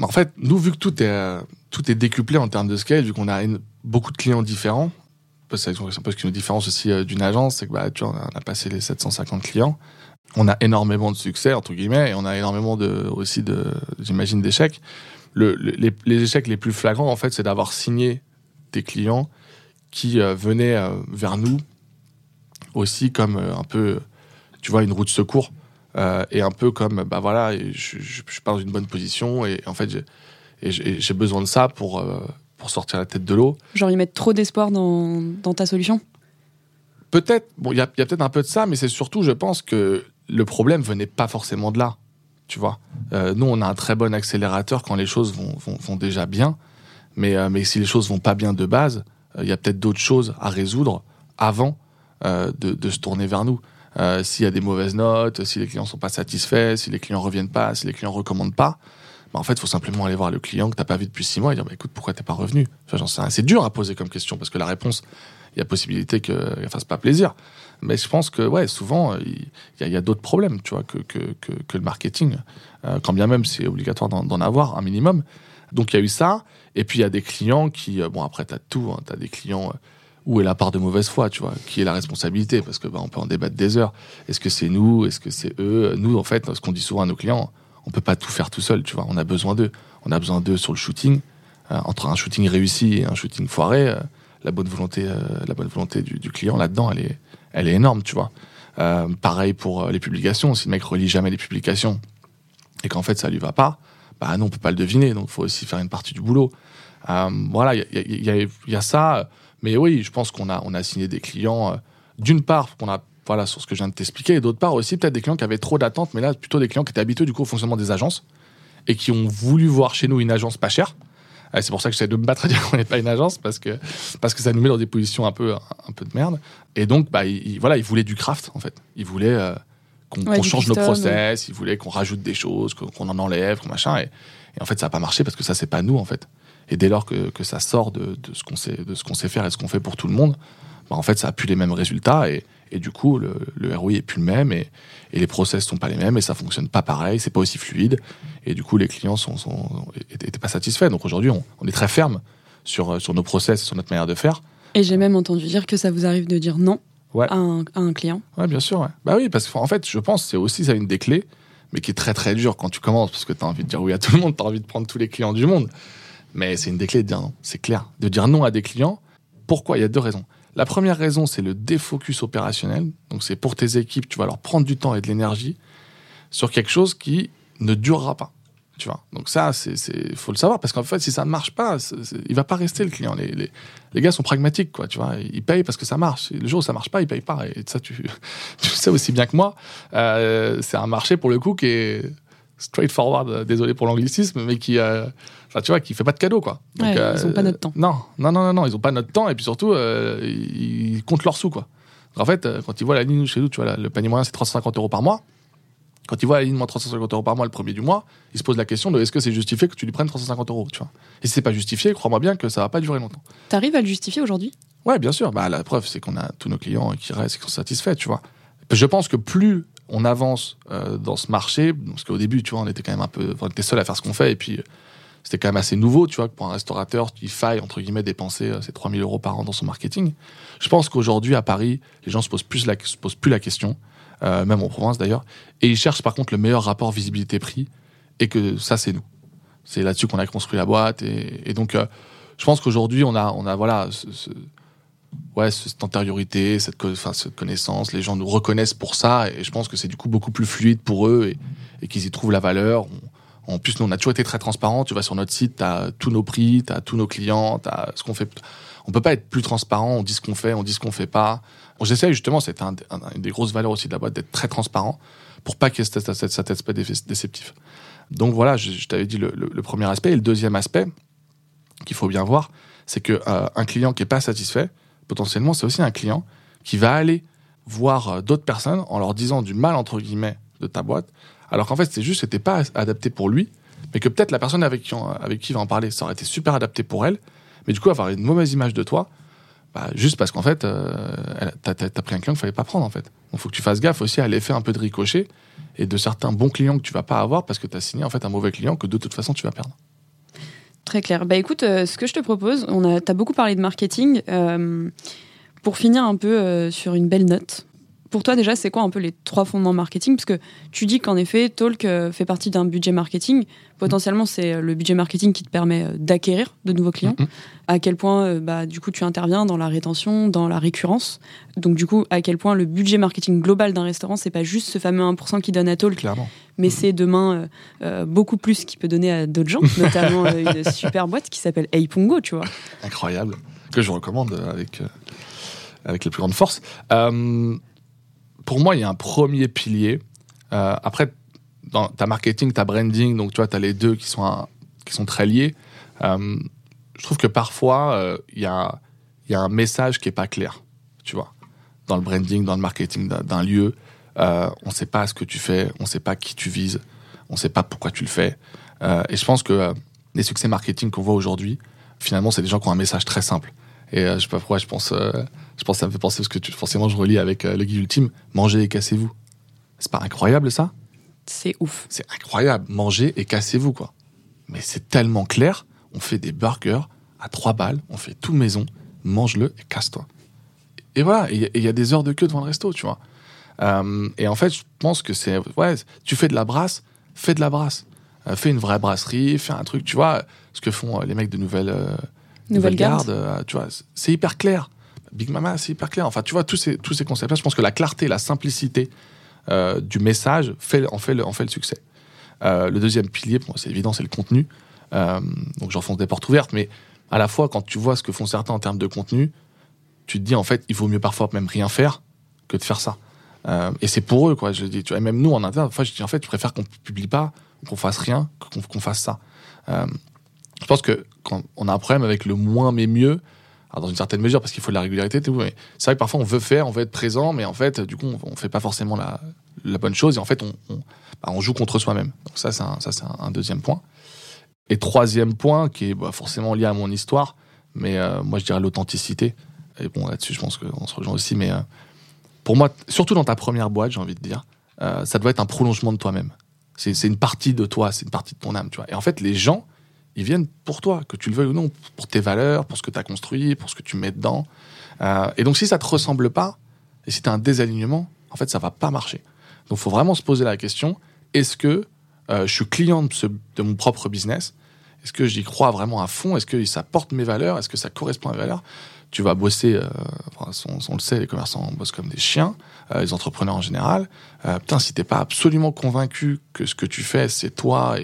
En fait, nous, vu que tout est tout est décuplé en termes de scale, vu qu'on a beaucoup de clients différents. C'est un peu ce qui nous différence aussi euh, d'une agence, c'est que bah, tu vois, on a passé les 750 clients. On a énormément de succès, entre guillemets, et on a énormément aussi, de, j'imagine, d'échecs. Le, les, les, échecs les plus flagrants, en fait, c'est d'avoir signé des clients qui euh, venaient euh, vers nous aussi comme un peu, tu vois, une route de secours. Et un peu comme, bah voilà, je, je, je pars dans une bonne position, et en fait, j'ai besoin de ça pour, euh, pour sortir la tête de l'eau. Genre, ils mettent trop d'espoir dans, dans, ta solution? Peut-être, bon, il y a, y a peut-être un peu de ça, mais c'est surtout, je pense que le problème venait pas forcément de là. Tu vois, euh, nous, on a un très bon accélérateur quand les choses vont, vont, vont déjà bien, mais, euh, mais si les choses vont pas bien de base, il y a peut-être d'autres choses à résoudre avant de, de, se tourner vers nous. S'il y a des mauvaises notes, si les clients sont pas satisfaits, si les clients reviennent pas, si les clients recommandent pas, bah, en fait, il faut simplement aller voir le client que tu n'as pas vu depuis six mois et dire bah, écoute, pourquoi t'es pas revenu? Enfin, C'est dur à poser comme question parce que la réponse, il y a possibilité qu'elle fasse pas plaisir. Mais je pense que ouais, souvent, il y a, d'autres problèmes tu vois, que, que, que, le marketing, euh, quand bien même c'est obligatoire d'en avoir un minimum. Donc il y a eu ça. Et puis il y a des clients qui, euh, bon après, tu as tout, hein, tu as des clients euh, où est la part de mauvaise foi, tu vois, qui est la responsabilité, parce que bah, on peut en débattre des heures. Est-ce que c'est nous, est-ce que c'est eux? Nous, en fait, ce qu'on dit souvent à nos clients, on peut pas tout faire tout seul, tu vois. On a besoin d'eux. On a besoin d'eux sur le shooting. Euh, entre un shooting réussi et un shooting foiré, euh, la bonne volonté, euh, la bonne volonté du, client là-dedans, elle est, elle est énorme, tu vois. pareil pour les publications. Si le mec relit jamais les publications et qu'en fait ça lui va pas, bah non, on peut pas le deviner. Donc, il faut aussi faire une partie du boulot. voilà, il y a, y a, ça. Mais oui, je pense qu'on a, on a signé des clients. D'une part, qu'on a voilà, sur ce que je viens de t'expliquer. Et d'autre part aussi, peut-être des clients qui avaient trop d'attentes, mais là, plutôt des clients qui étaient habitués du coup au fonctionnement des agences et qui ont voulu voir chez nous une agence pas chère. C'est pour ça que j'essaie de me battre à dire qu'on n'est pas une agence parce que, parce que ça nous met dans des positions un peu, un, peu de merde. Et donc, bah, ils, voilà, ils voulaient du craft en fait. Ils voulaient euh, qu'on change nos process, ils voulaient qu'on rajoute des choses, qu'on en enlève, qu'on machin. Et, en fait, ça n'a pas marché parce que ça, c'est pas nous en fait. Et dès lors que, que ça sort de, de ce qu'on sait, de ce qu'on sait faire et ce qu'on fait pour tout le monde, bah, en fait, ça a plus les mêmes résultats. Et, et du coup, le, le ROI est plus le même et, et, les process sont pas les mêmes et ça fonctionne pas pareil, c'est pas aussi fluide. Et du coup, les clients sont, sont étaient pas satisfaits. Donc aujourd'hui, on, on, est très ferme sur, sur nos process, sur notre manière de faire. Et j'ai même entendu dire que ça vous arrive de dire non à, un, à, un, client. Ouais, bien sûr. Ouais. Bah oui, parce qu'en fait, je pense c'est aussi ça une des clés, mais qui est très très dur quand tu commences parce que tu as envie de dire oui à tout le monde, tu as envie de prendre tous les clients du monde. Mais c'est une des clés de dire non, c'est clair. De dire non à des clients, pourquoi? Il y a deux raisons. La première raison, c'est le défocus opérationnel. Donc, c'est pour tes équipes, tu vas leur prendre du temps et de l'énergie sur quelque chose qui ne durera pas. Tu vois? Donc ça, c'est, faut le savoir parce qu'en fait, si ça ne marche pas, il va pas rester le client. Les, les, les, gars sont pragmatiques, quoi. Tu vois, ils payent parce que ça marche. le jour où ça marche pas, ils payent pas. Et ça, tu, tu sais aussi bien que moi. Euh, c'est un marché pour le coup qui est straightforward. Euh, désolé pour l'anglicisme, mais qui, euh, tu vois, qui fait pas de cadeaux, quoi. Donc, ouais, ils ont pas notre temps. Non, non, non, non, non, ils ont pas notre temps et puis surtout, ils comptent leurs sous, quoi. en fait, quand ils voient la ligne chez nous, tu vois, le panier moyen c'est 350 euros par mois. Quand il voit la ligne moins 350 euros par mois le premier du mois, il se pose la question de est-ce que c'est justifié que tu lui prennes 350 euros, tu vois. Et si c'est pas justifié, crois-moi bien que ça va pas durer longtemps. T'arrives à le justifier aujourd'hui? Ouais, bien sûr. Bah, la preuve, c'est qu'on a tous nos clients qui restent, qui sont satisfaits, tu vois. Je pense que plus on avance euh, dans ce marché, parce qu'au début, tu vois, on était quand même un peu, on était seul à faire ce qu'on fait, et puis euh, c'était quand même assez nouveau, tu vois, que pour un restaurateur, il faille, entre guillemets, dépenser euh, ces 3000 euros par an dans son marketing. Je pense qu'aujourd'hui, à Paris, les gens se posent, plus la, se posent plus la question. Euh, même en province d'ailleurs. Et ils cherchent par contre le meilleur rapport visibilité-prix, et que ça, c'est nous. C'est là-dessus qu'on a construit la boîte. Et, donc, je pense qu'aujourd'hui, on a, on a voilà, ouais, cette antériorité, cette, cette, connaissance. Les gens nous reconnaissent pour ça, et je pense que c'est du coup beaucoup plus fluide pour eux et, qu'ils y trouvent la valeur. en plus, nous, on a toujours été très transparent. Tu vas sur notre site, tu as tous nos prix, tu as tous nos clients, tu ce qu'on fait. On peut pas être plus transparent. On dit ce qu'on fait, on dit ce qu'on fait pas. J'essaie justement, c'est un, une des grosses valeurs aussi de la boîte, d'être très transparent pour pas qu'il y ait cet, cet, aspect déceptif. Donc voilà, je, t'avais dit le, premier aspect. Et le deuxième aspect qu'il faut bien voir, c'est que euh, client qui est pas satisfait, potentiellement, c'est aussi un client qui va aller voir euh, d'autres personnes en leur disant du mal entre guillemets de ta boîte, alors qu'en fait c'est juste c'était pas adapté pour lui, mais que peut-être la personne avec qui, avec qui il va en parler, ça aurait été super adapté pour elle, mais du coup avoir une mauvaise image de toi, bah, juste parce qu'en fait, euh, t'as as, pris un client qu'il fallait pas prendre en fait. Donc faut que tu fasses gaffe aussi à l'effet un peu de ricochet et de certains bons clients que tu vas pas avoir parce que tu as signé en fait un mauvais client que de toute façon tu vas perdre. Très clair. Bah écoute, euh, ce que je te propose, on a, as beaucoup parlé de marketing. Euh, pour finir un peu sur une belle note, pour toi, déjà, c'est quoi un peu les trois fondements marketing? Parce que tu dis qu'en effet, Talk euh, fait partie d'un budget marketing. Potentiellement, c'est euh, le budget marketing qui te permet euh, d'acquérir de nouveaux clients. Mm-hmm. À quel point, bah, du coup, tu interviens dans la rétention, dans la récurrence? Donc, du coup, à quel point le budget marketing global d'un restaurant, c'est pas juste ce fameux 1% qui donne à Talk? Clairement. Mais mm-hmm. c'est demain beaucoup plus qui peut donner à d'autres gens, notamment une super boîte qui s'appelle Eipungo, tu vois. Incroyable. Que je recommande avec, avec les plus grandes forces. Euh, pour moi, il y a un premier pilier. Euh, après, dans ta marketing, ta branding, donc tu vois, tu as les deux qui sont, qui sont très liés. Euh, je trouve que parfois, euh, il y, a, y a un message qui est pas clair, tu vois, dans le branding, dans le marketing d'un lieu. on ne sait pas ce que tu fais, on ne sait pas qui tu vises, on ne sait pas pourquoi tu le fais. et je pense que les succès marketing qu'on voit aujourd'hui, finalement, c'est des gens qui ont un message très simple. Et je sais pas pourquoi, je pense je pense que ça me fait penser parce que tu, forcément je relis avec euh, le guide ultime. Mangez et cassez-vous. C'est pas incroyable ça? C'est ouf. C'est incroyable. Mangez et cassez-vous quoi. Mais c'est tellement clair. On fait des burgers à 3 balles. On fait tout maison. Mange-le et casse-toi. Et voilà. Et il y a des heures de queue devant le resto, tu vois. Euh, et en fait, je pense que c'est ouais. Tu fais de la brasse, fais de la brasse. Euh, fais une vraie brasserie, fais un truc. Tu vois ce que font les mecs de Nouvelle Nouvelle Garde. tu vois, c'est hyper clair. Big Mama, c'est hyper clair. Enfin, tu vois, tous ces, tous ces concepts-là, je pense que la clarté, la simplicité euh, du message fait, en, fait le, en fait le succès. Euh, le deuxième pilier, pour moi, c'est évident, c'est le contenu. Euh, donc, j'enfonce des portes ouvertes, mais à la fois, quand tu vois ce que font certains en termes de contenu, tu te dis, en fait, il vaut mieux parfois même rien faire que de faire ça. et c'est pour eux, quoi. Je dis, tu vois, même nous, en interne, parfois, je dis, en fait, tu préfères qu'on publie pas, qu'on fasse rien, qu'on fasse ça. je pense que quand on a un problème avec le moins mais mieux, dans une certaine mesure, parce qu'il faut de la régularité, mais c'est vrai que parfois on veut faire, on veut être présent, mais en fait, du coup, on, ne fait pas forcément la, bonne chose, et en fait, bah, on joue contre soi-même. Donc ça, c'est un, deuxième point. Et troisième point, qui est bah, forcément lié à mon histoire, mais euh, moi, je dirais l'authenticité. Et bon, là-dessus, je pense qu'on se rejoint aussi, mais euh, pour moi, surtout dans ta première boîte, j'ai envie de dire, euh, ça doit être un prolongement de toi-même. C'est une partie de toi, c'est une partie de ton âme, tu vois. Et en fait, les gens, ils viennent pour toi, que tu le veuilles ou non, pour tes valeurs, pour ce que tu as construit, pour ce que tu mets dedans. Euh, et donc, si ça te ressemble pas, et si tu as un désalignement, en fait, ça va pas marcher. Donc, faut vraiment se poser la question est-ce que euh, je suis client de, mon propre business? Est-ce que j'y crois vraiment à fond? Est-ce que ça porte mes valeurs? Est-ce que ça correspond à mes valeurs? Tu vas bosser, euh, on, le sait, les commerçants bossent comme des chiens, les entrepreneurs en général. Putain, si t'es pas absolument convaincu que ce que tu fais, c'est toi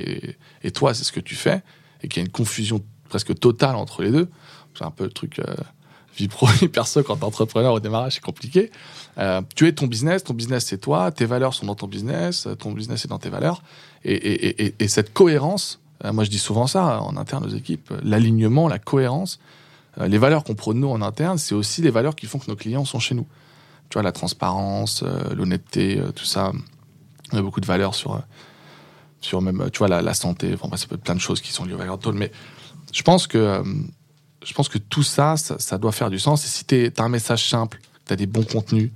et toi, c'est ce que tu fais, et qu'il y a une confusion presque totale entre les deux, c'est un peu le truc euh, vie pro et perso quand t'es entrepreneur au démarrage, c'est compliqué. Euh, tu es ton business, ton business c'est toi, tes valeurs sont dans ton business, ton business est dans tes valeurs, et, et, et, et cette cohérence, euh, moi je dis souvent ça en interne aux équipes, l'alignement, la cohérence, les valeurs qu'on prône nous en interne, c'est aussi les valeurs qui font que nos clients sont chez nous. Tu vois, la transparence, l'honnêteté, tout ça. On a beaucoup de valeurs sur, sur même, tu vois, la, la santé. Enfin, ça peut être plein de choses qui sont liées aux valeurs de Toll. Mais je pense que, euh, je pense que tout ça, ça, ça doit faire du sens. Et si tu as un message simple, tu as des bons contenus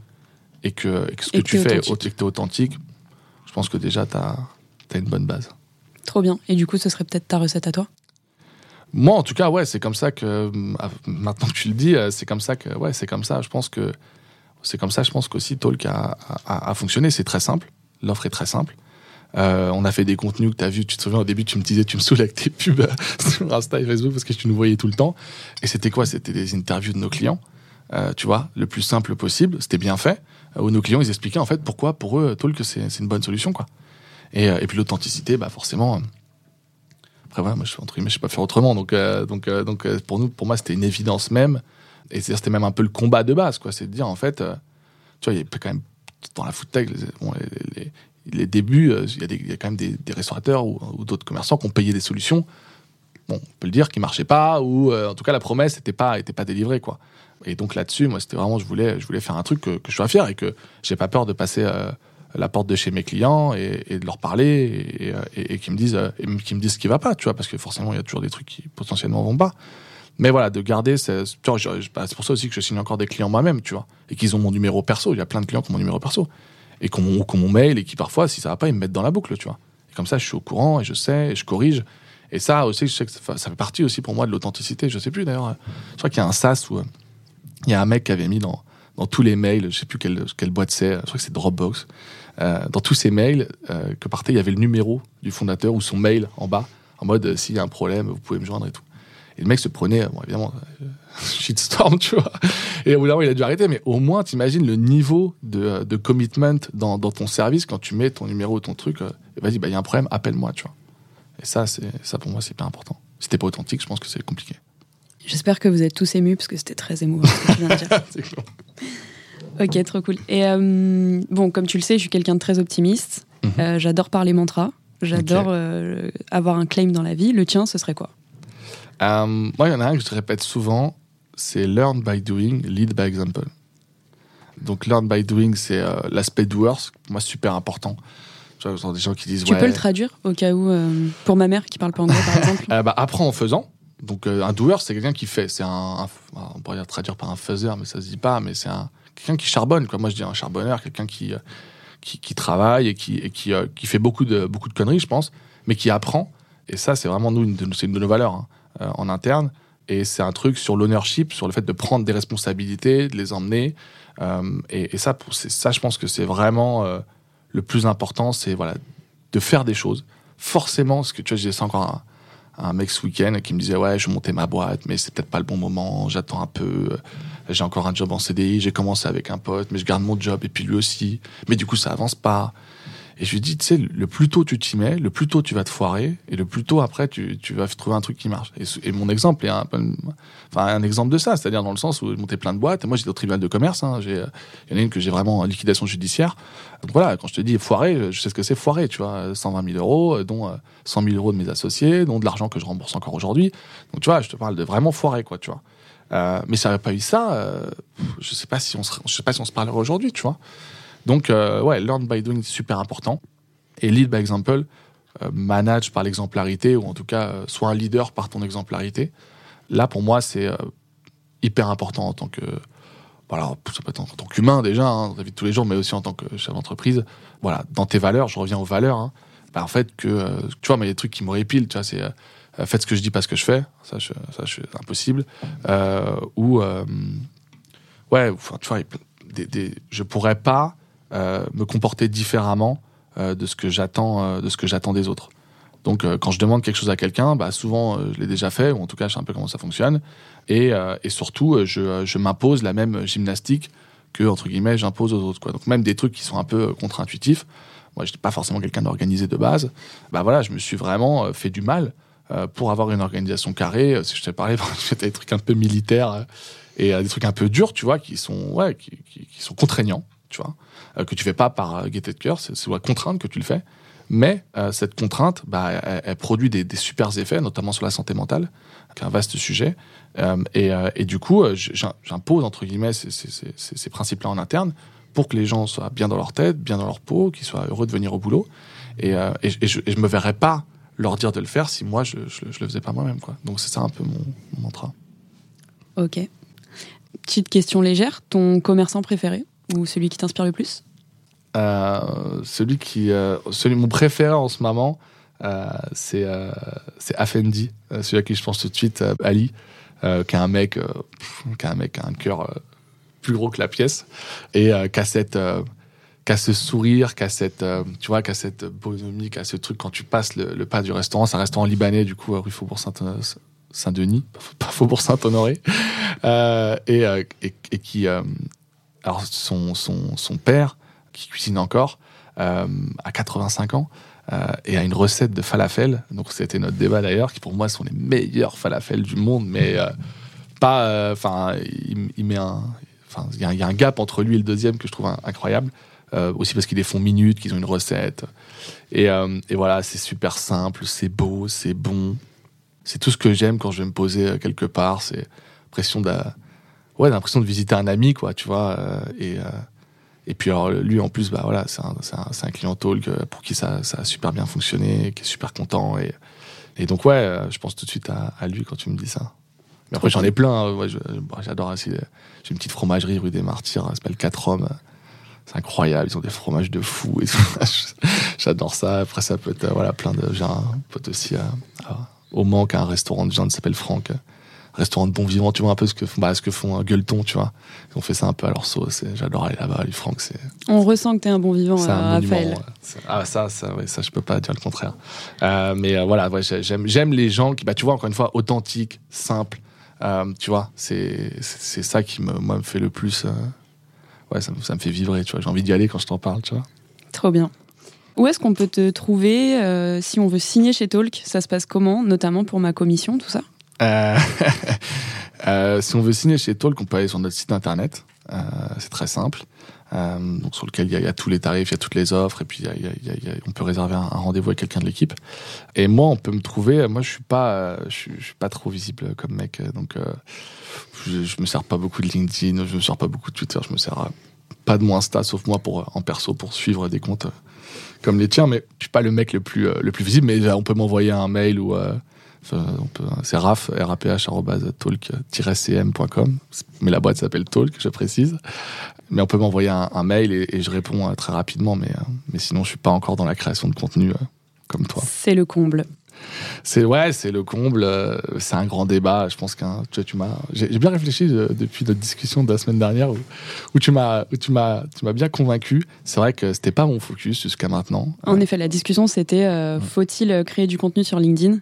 et que, et que ce que que tu fais, que t'es authentique, je pense que déjà, tu as, une bonne base. Trop bien. Et du coup, ce serait peut-être ta recette à toi? Moi, en tout cas, ouais, c'est comme ça que euh, maintenant que tu le dis, euh, c'est comme ça que ouais, c'est comme ça. Je pense que c'est comme ça. Je pense qu'aussi Talk a, a, a fonctionné. C'est très simple. L'offre est très simple. Euh, on a fait des contenus que tu as vu. Tu te souviens au début, tu me disais, tu me saoules avec tes pubs sur Insta et Facebook parce que tu nous voyais tout le temps. Et c'était quoi? C'était des interviews de nos clients. Euh, tu vois, le plus simple possible. C'était bien fait. Euh, où nos clients, ils expliquaient en fait pourquoi pour eux Talk c'est une bonne solution quoi. Et, et puis l'authenticité, bah forcément. après moi je suis entre guillemets, je sais pas faire autrement. Donc donc donc pour nous, pour moi, c'était une évidence même. Et c'était même un peu le combat de base, quoi. C'est de dire en fait, tu vois, il y a quand même dans la food tech, les, les- les débuts, euh, il y, a des- quand même des, restaurateurs ou, d'autres commerçants qui ont payé des solutions. Bon, on peut le dire, qui marchaient pas ou euh, en tout cas la promesse n'était pas pas délivrée, quoi. Et donc là-dessus, moi, c'était vraiment, je voulais, je voulais faire un truc que, je sois fier et que j'ai pas peur de passer euh, la porte de chez mes clients et, de leur parler et, et, qu'ils me disent, qu'ils me disent ce qui va pas, tu vois, parce que forcément, il y a toujours des trucs qui potentiellement vont pas. Mais voilà, de garder, bah, c'est pour ça aussi que je signe encore des clients moi-même, tu vois, et qu'ils ont mon numéro perso. Il y a plein de clients qui ont mon numéro perso et qui ont mon mail et qui parfois, si ça va pas, ils me mettent dans la boucle, tu vois. Et comme ça, je suis au courant et je sais et je corrige. Et ça aussi, je sais que ça fait partie aussi pour moi de l'authenticité. Je sais plus d'ailleurs, euh, je crois qu'il y a un SaaS où euh, il y a un mec qui avait mis dans, dans tous les mails, je sais plus quelle, boîte c'est, je crois que c'est Dropbox, euh, dans tous ces mails euh, que partait, il y avait le numéro du fondateur ou son mail en bas, en mode s'il y a un problème, vous pouvez me joindre et tout. Et le mec se prenait, bon, évidemment, euh, shitstorm, tu vois. Et au bout d'un moment, il a dû arrêter, mais au moins, t'imagines le niveau de, de commitment dans, dans ton service quand tu mets ton numéro, ton truc, euh, vas-y, bah, il y a un problème, appelle-moi, tu vois. Et ça, ça pour moi, c'est hyper important. Si t'es pas authentique, je pense que c'est compliqué. J'espère que vous êtes tous émus parce que c'était très émouvant ce que tu viens de dire. C'est clair. Ok, trop cool. Et euh, bon, comme tu le sais, je suis quelqu'un de très optimiste. Mhm. Euh, j'adore parler mantra. J'adore avoir un claim dans la vie. Le tien, ce serait quoi? Euh, moi, il y en a un que je répète souvent, c'est learn by doing, lead by example. Donc, learn by doing, c'est euh, l'aspect doers, pour moi, super important. Tu vois, genre des gens qui disent, Tu ouais, peux le traduire au cas où, euh, pour ma mère qui parle pas anglais par exemple? Euh, bah, apprends en faisant. Donc, un doer, c'est quelqu'un qui fait. C'est un, un- on pourrait dire traduire par un faiseur, mais ça se dit pas, mais c'est un, quelqu'un qui charbonne, quoi. Moi, je dis un charbonneur, quelqu'un qui, qui, qui travaille et qui, et qui, qui fait beaucoup de, beaucoup de conneries, je pense, mais qui apprend. Et ça, c'est vraiment nous, une de, c'est une de nos valeurs hein, euh, en interne. Et c'est un truc sur l'ownership, sur le fait de prendre des responsabilités, de les emmener. Euh, et, ça, ça, je pense que c'est vraiment euh, le plus important, c'est voilà, de faire des choses. Forcément, parce que tu vois, j'ai ça encore un, un mec ce week-end qui me disait ouais, je montais ma boîte, mais c'est peut-être pas le bon moment. J'attends un peu. J'ai encore un job en CDI. J'ai commencé avec un pote, mais je garde mon job et puis lui aussi. Mais du coup, ça avance pas. Et je lui dis, tu sais, le plus tôt tu t'y mets, le plus tôt tu vas te foirer, et le plus tôt après tu, tu vas trouver un truc qui marche. Et, mon exemple est un, enfin, un exemple de ça, c'est-à-dire dans le sens où j'ai monté plein de boîtes. Moi, j'étais au tribunal de commerce. Hein, il y en a une que j'ai vraiment en liquidation judiciaire. Donc voilà, quand je te dis foirer, je sais ce que c'est foirer, tu vois, 120 000 euros, euh, dont euh, 100 000 euros de mes associés, dont de l'argent que je rembourse encore aujourd'hui. Donc tu vois, je te parle de vraiment foirer, quoi, tu vois. Euh, mais si n'avait pas eu ça, euh, je sais pas si on se, je sais pas si on se parlerait aujourd'hui, tu vois. Donc euh, ouais, learn by doing, c'est super important. Et lead by example, euh, manage par l'exemplarité, ou en tout cas, euh, sois un leader par ton exemplarité. Là, pour moi, c'est euh, hyper important en tant que. Voilà, ça peut en tant qu'humain déjà, hein, dans la vie de tous les jours, mais aussi en tant que chef d'entreprise. Voilà, dans tes valeurs, je reviens aux valeurs. Hein, bah, en fait, que. euh, tu vois, mais les trucs qui me répilent, tu vois, c'est. faites ce que je dis, pas ce que je fais. Ça, je, ça c'est impossible. Ou. ouais, enfin, tu vois, des, des, je pourrais pas me comporter différemment euh, de ce que j'attends euh, de ce que j'attends des autres Donc, quand je demande quelque chose à quelqu'un, bah, souvent, je l'ai déjà fait, ou en tout cas, je sais un peu comment ça fonctionne. Et, surtout, je, m'impose la même gymnastique que, entre guillemets, j'impose aux autres. Donc, même des trucs qui sont un peu contre-intuitifs. Moi, je n'étais pas forcément quelqu'un d'organisé de base. Bah voilà, je me suis vraiment fait du mal pour avoir une organisation carrée. Si je t'ai parlé, des trucs un peu militaires et des trucs un peu durs, tu vois, qui sont, ouais, qui, sont contraignants, tu vois, euh, que tu fais pas par euh, gaieté de cœur, c'est la contrainte que tu le fais. Mais euh, cette contrainte, bah, elle, produit des, des, super effets, notamment sur la santé mentale, qui est un vaste sujet. Euh, et, euh, du coup, j'impose entre guillemets ces, principes-là en interne pour que les gens soient bien dans leur tête, bien dans leur peau, qu'ils soient heureux de venir au boulot. Et, je, je me verrais pas leur dire de le faire si moi je, je le faisais pas moi-même. Donc c'est ça un peu mon, mon mantra. Ok. Petite question légère, ton commerçant préféré? Ou celui qui t'inspire le plus euh, Celui qui, euh, celui mon préféré en ce moment, euh, c'est c'est Afendi, euh, celui à qui je pense tout de suite, Ali, qui est un mec, qui a un mec, qui a un cœur plus gros que la pièce et qui a cette qu'à ce sourire, qu'à cette, tu vois, qu'à cette bonhomie, qu'à ce truc quand tu passes le, pas du restaurant, c'est un restaurant libanais du coup rue Faubourg Saint-Denis, pas Faubourg Saint-Honoré, et, et, qui, alors son, son, son père qui cuisine encore à 85 ans. et a une recette de falafel, donc c'était notre débat d'ailleurs, qui pour moi sont les meilleurs falafels du monde, mais pas, enfin, il, met un, enfin, il y, a un gap entre lui et le deuxième que je trouve incroyable. Euh, aussi parce qu'ils les font minutes, qu'ils ont une recette. Et, euh, et voilà, c'est super simple, c'est beau, c'est bon. C'est tout ce que j'aime quand je vais me poser euh, quelque part. C'est l'impression de, ouais, l'impression de visiter un ami, quoi, tu vois. et, et puis alors lui en plus, bah voilà, c'est un, un, un, client talk pour qui ça, ça, a super bien fonctionné, qui est super content. Et, et donc ouais, je pense tout de suite à, à lui quand tu me dis ça. Mais après j'en ai plein. Hein. Ouais, J'adore aussi. J'ai une petite fromagerie rue des Martyrs, elle s'appelle 4 Hommes c'est incroyable, ils ont des fromages de fou et tout. J'adore ça. Après, ça peut être, voilà, plein de, j'ai un pote aussi à, à, au Mans, qui a un restaurant de gens qui s'appelle Franck. Restaurant de bon vivant, tu vois, un peu ce que, bah, ce que font un gueuleton, tu vois. Ils ont fait ça un peu à leur sauce. J'adore aller là-bas, lui, Franck, c'est. On ressent que t'es un bon vivant, euh, un Raphaël. Ah, ça, ça, ouais, ça, je peux pas dire le contraire. Euh, mais euh, voilà, ouais, j'aime, j'aime les gens qui, bah, tu vois, encore une fois, authentiques, simples. Euh, tu vois, c'est, c'est ça qui me, moi, me fait le plus, ouais, ça, ça, me fait vibrer, tu vois. J'ai envie d'y aller quand je t'en parle, tu vois. Trop bien. Où est-ce qu'on peut te trouver euh, si on veut signer chez Talk? Ça se passe comment, notamment pour ma commission, tout ça? Euh, euh, Si on veut signer chez Talk, on peut aller sur notre site internet. Euh, c'est très simple. Donc sur lequel il y, a tous les tarifs, il y a toutes les offres, et puis on peut réserver un, rendez-vous avec quelqu'un de l'équipe. Et moi, on peut me trouver. Moi, je suis pas, je suis pas trop visible comme mec, donc je, je, me sers pas beaucoup de LinkedIn, je me sers pas beaucoup de Twitter, je me sers pas de mon Insta, sauf moi pour en perso pour suivre des comptes comme les tiens, mais je suis pas le mec le plus le plus visible. Mais on peut m'envoyer un mail ou c'est raf, raph, talk-cm.com. Mais la boîte s'appelle Talk, je précise. Mais on peut m'envoyer un, un, mail et, et, je réponds très rapidement. Mais, mais sinon, je suis pas encore dans la création de contenu comme toi. C'est le comble. C'est ouais, c'est le comble. C'est un grand débat. Je pense qu'un tu, tu m'as. J'ai bien réfléchi depuis notre discussion de la semaine dernière où, où tu m'as, tu m'as, tu m'as bien convaincu. C'est vrai que c'était pas mon focus jusqu'à maintenant. En effet, la discussion c'était euh, faut-il créer du contenu sur LinkedIn?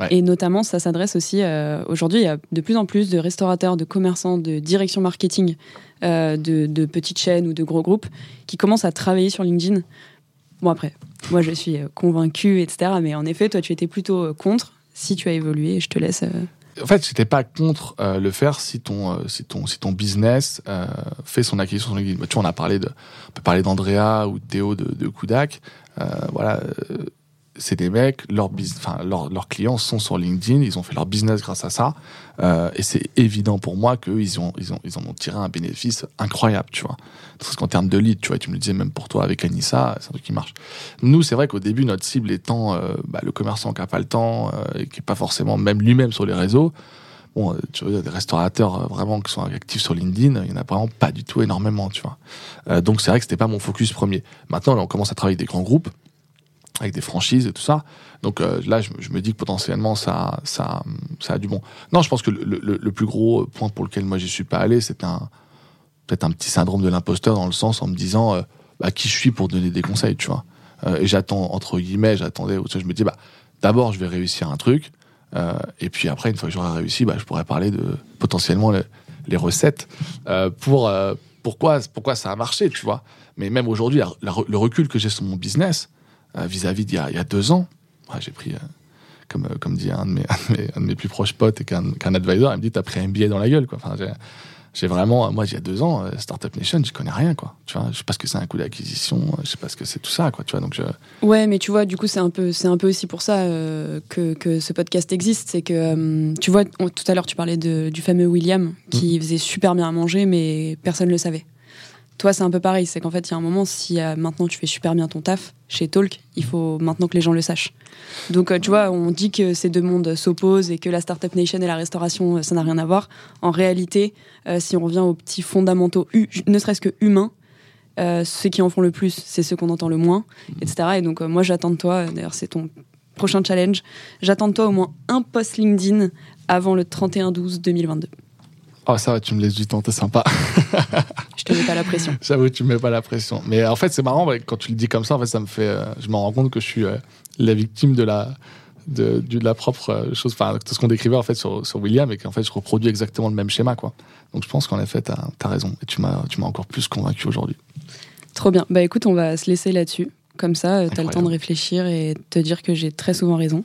Ouais. Et notamment, ça s'adresse aussi. Euh, Aujourd'hui, il y a de plus en plus de restaurateurs, de commerçants, de direction marketing, euh, de, de, petites chaînes ou de gros groupes qui commencent à travailler sur LinkedIn. Bon, après, moi, je suis convaincu, etc. Mais en effet, toi, tu étais plutôt contre. Si tu as évolué, je te laisse. En fait, j'étais pas contre euh, le faire si ton, euh, si ton, si ton business euh, fait son acquisition sur LinkedIn. Tu vois, on a parlé de, on peut parler d'Andrea ou de Théo de, de Kudak. voilà c'est des mecs, leurs leurs, clients sont sur LinkedIn, ils ont fait leur business grâce à ça, euh, et c'est évident pour moi qu'ils ont, ils ont, ils en ont tiré un bénéfice incroyable, tu vois. Parce qu'en termes de lead, tu vois, tu me le disais même pour toi avec Anissa, c'est un truc qui marche. Nous, c'est vrai qu'au début, notre cible étant euh, bah, le commerçant qui a pas le temps, euh, et qui est pas forcément même lui-même sur les réseaux, bon, tu vois, des restaurateurs vraiment qui sont actifs sur LinkedIn, il y en a vraiment pas du tout énormément, tu vois. Euh, donc c'est vrai que c'était pas mon focus premier. Maintenant, là, on commence à travailler avec des grands groupes, avec des franchises et tout ça. Donc euh, là, je, je, me dis que potentiellement, ça, a du bon. Non, je pense que le, le, le plus gros point pour lequel moi j'y suis pas allé, c'est peut-être un petit syndrome de l'imposteur dans le sens en me disant euh, bah, qui je suis pour donner des conseils, tu vois. Euh, et j'attends entre guillemets, j'attendais, je me dis bah d'abord, je vais réussir un truc, euh, et puis après, une fois que j'aurai réussi, bah, je pourrais parler de potentiellement les, recettes pour pourquoi, pourquoi ça a marché, tu vois. Mais même aujourd'hui, le recul que j'ai sur mon business vis-à-vis d'il y, a deux ans, j'ai pris, comme, comme dit un de, mes, un de, mes, plus proches potes et qu'un advisor, il me dit T'as pris un billet dans la gueule, quoi. Enfin, j'ai vraiment, moi, il y a deux ans, euh, Startup Nation, je connais rien, quoi. Tu vois, je sais pas ce que c'est un coup d'acquisition, je sais pas ce que c'est tout ça, quoi. Tu vois, donc je... Ouais, mais tu vois, du coup, c'est un peu, c'est un peu aussi pour ça euh, que, que, ce podcast existe, c'est que, euh, tu vois, tout à l'heure, tu parlais de, du fameux William qui mm. faisait super bien à manger, mais personne le savait. Toi, c'est un peu pareil. C'est qu'en fait, il y a un moment, si euh, maintenant tu fais super bien ton taf chez Talk, il faut maintenant que les gens le sachent. Donc, euh, tu vois, on dit que ces deux mondes s'opposent et que la Startup Nation et la restauration, euh, ça n'a rien à voir. En réalité, si on revient aux petits fondamentaux, ne serait-ce que humains, ceux qui en font le plus, c'est ceux qu'on entend le moins, etc. Et donc, moi, j'attends de toi, d'ailleurs, c'est ton prochain challenge, j'attends de toi au moins un post LinkedIn avant le 31-12-2022. Oh, ça va, tu me laisses du temps, t'es sympa. je te mets pas la pression. J'avoue, tu me mets pas la pression. Mais en fait, c'est marrant, quand tu le dis comme ça, en fait, ça me fait. Euh, je me rends compte que je suis euh, la victime de la. De, de la propre euh, chose, enfin, de ce qu'on décrivait en fait sur, sur William, et qu'en fait, je reproduis exactement le même schéma, quoi. Donc, je pense qu'en effet, t'as as raison, et tu m'as encore plus convaincu aujourd'hui. Trop bien. Bah écoute, on va se laisser là-dessus. Comme ça, tu as le temps de réfléchir et te dire que j'ai très souvent raison.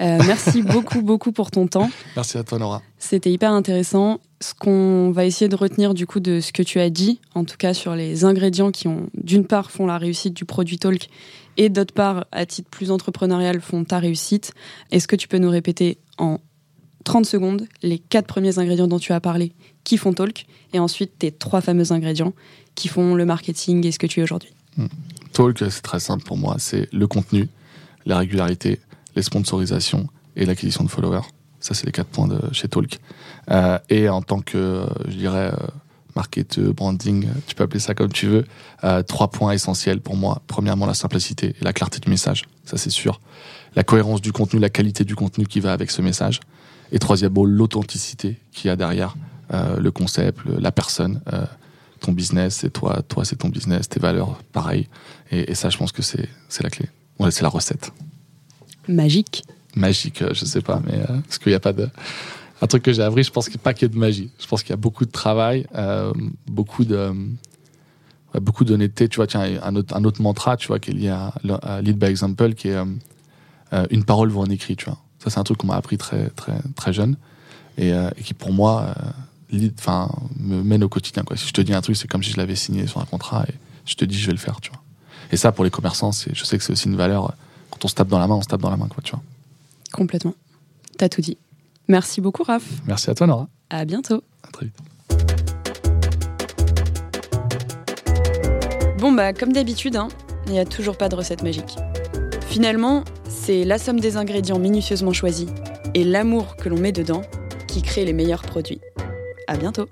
Euh, merci beaucoup, beaucoup pour ton temps. Merci à toi, Nora. C'était hyper intéressant. Ce qu'on va essayer de retenir du coup de ce que tu as dit, en tout cas sur les ingrédients qui ont, d'une part, font la réussite du produit Talk et d'autre part, à titre plus entrepreneurial, font ta réussite. Est-ce que tu peux nous répéter en 30 secondes les quatre premiers ingrédients dont tu as parlé qui font Talk et ensuite tes trois fameux ingrédients qui font le marketing et ce que tu es aujourd'hui? Hmm. Talk, c'est très simple pour moi. C'est le contenu, la régularité, les sponsorisations et l'acquisition de followers. Ça, c'est les quatre points de chez Talk. Euh, et en tant que, je dirais, euh, marketeur, branding, tu peux appeler ça comme tu veux, euh, trois points essentiels pour moi. Premièrement, la simplicité et la clarté du message. Ça, c'est sûr. La cohérence du contenu, la qualité du contenu qui va avec ce message. Et troisièmement, l'authenticité qu'il y a derrière le concept, la personne ton business, c'est toi, toi c'est ton business, tes valeurs, pareil. Et, ça, je pense que c'est la clé. C'est la recette. Magique. Magique, euh, je sais pas, mais euh, parce qu'il n'y a pas de. Un truc que j'ai appris, je pense qu'il n'y a pas ait de magie. Je pense qu'il y a beaucoup de travail, euh, beaucoup de. beaucoup d'honnêteté, tu vois, tiens, un autre, un autre mantra, tu vois, qui est lié à, Lead by Example, qui est une parole vaut un écrit, tu vois. Ça, c'est un truc qu'on m'a appris très, très, très jeune et, qui, pour moi, enfin, me mène au quotidien. Quoi. Si je te dis un truc, c'est comme si je l'avais signé sur un contrat et je te dis, je vais le faire, tu vois. Et ça, pour les commerçants, je sais que c'est aussi une valeur. Quand on se tape dans la main, on se tape dans la main, quoi, tu vois. Complètement. T'as tout dit. Merci beaucoup, Raph. Merci à toi, Nora. À bientôt. À très vite. Bon, bah, comme d'habitude, hein, il n'y a toujours pas de recette magique. Finalement, c'est la somme des ingrédients minutieusement choisis et l'amour que l'on met dedans qui crée les meilleurs produits. À bientôt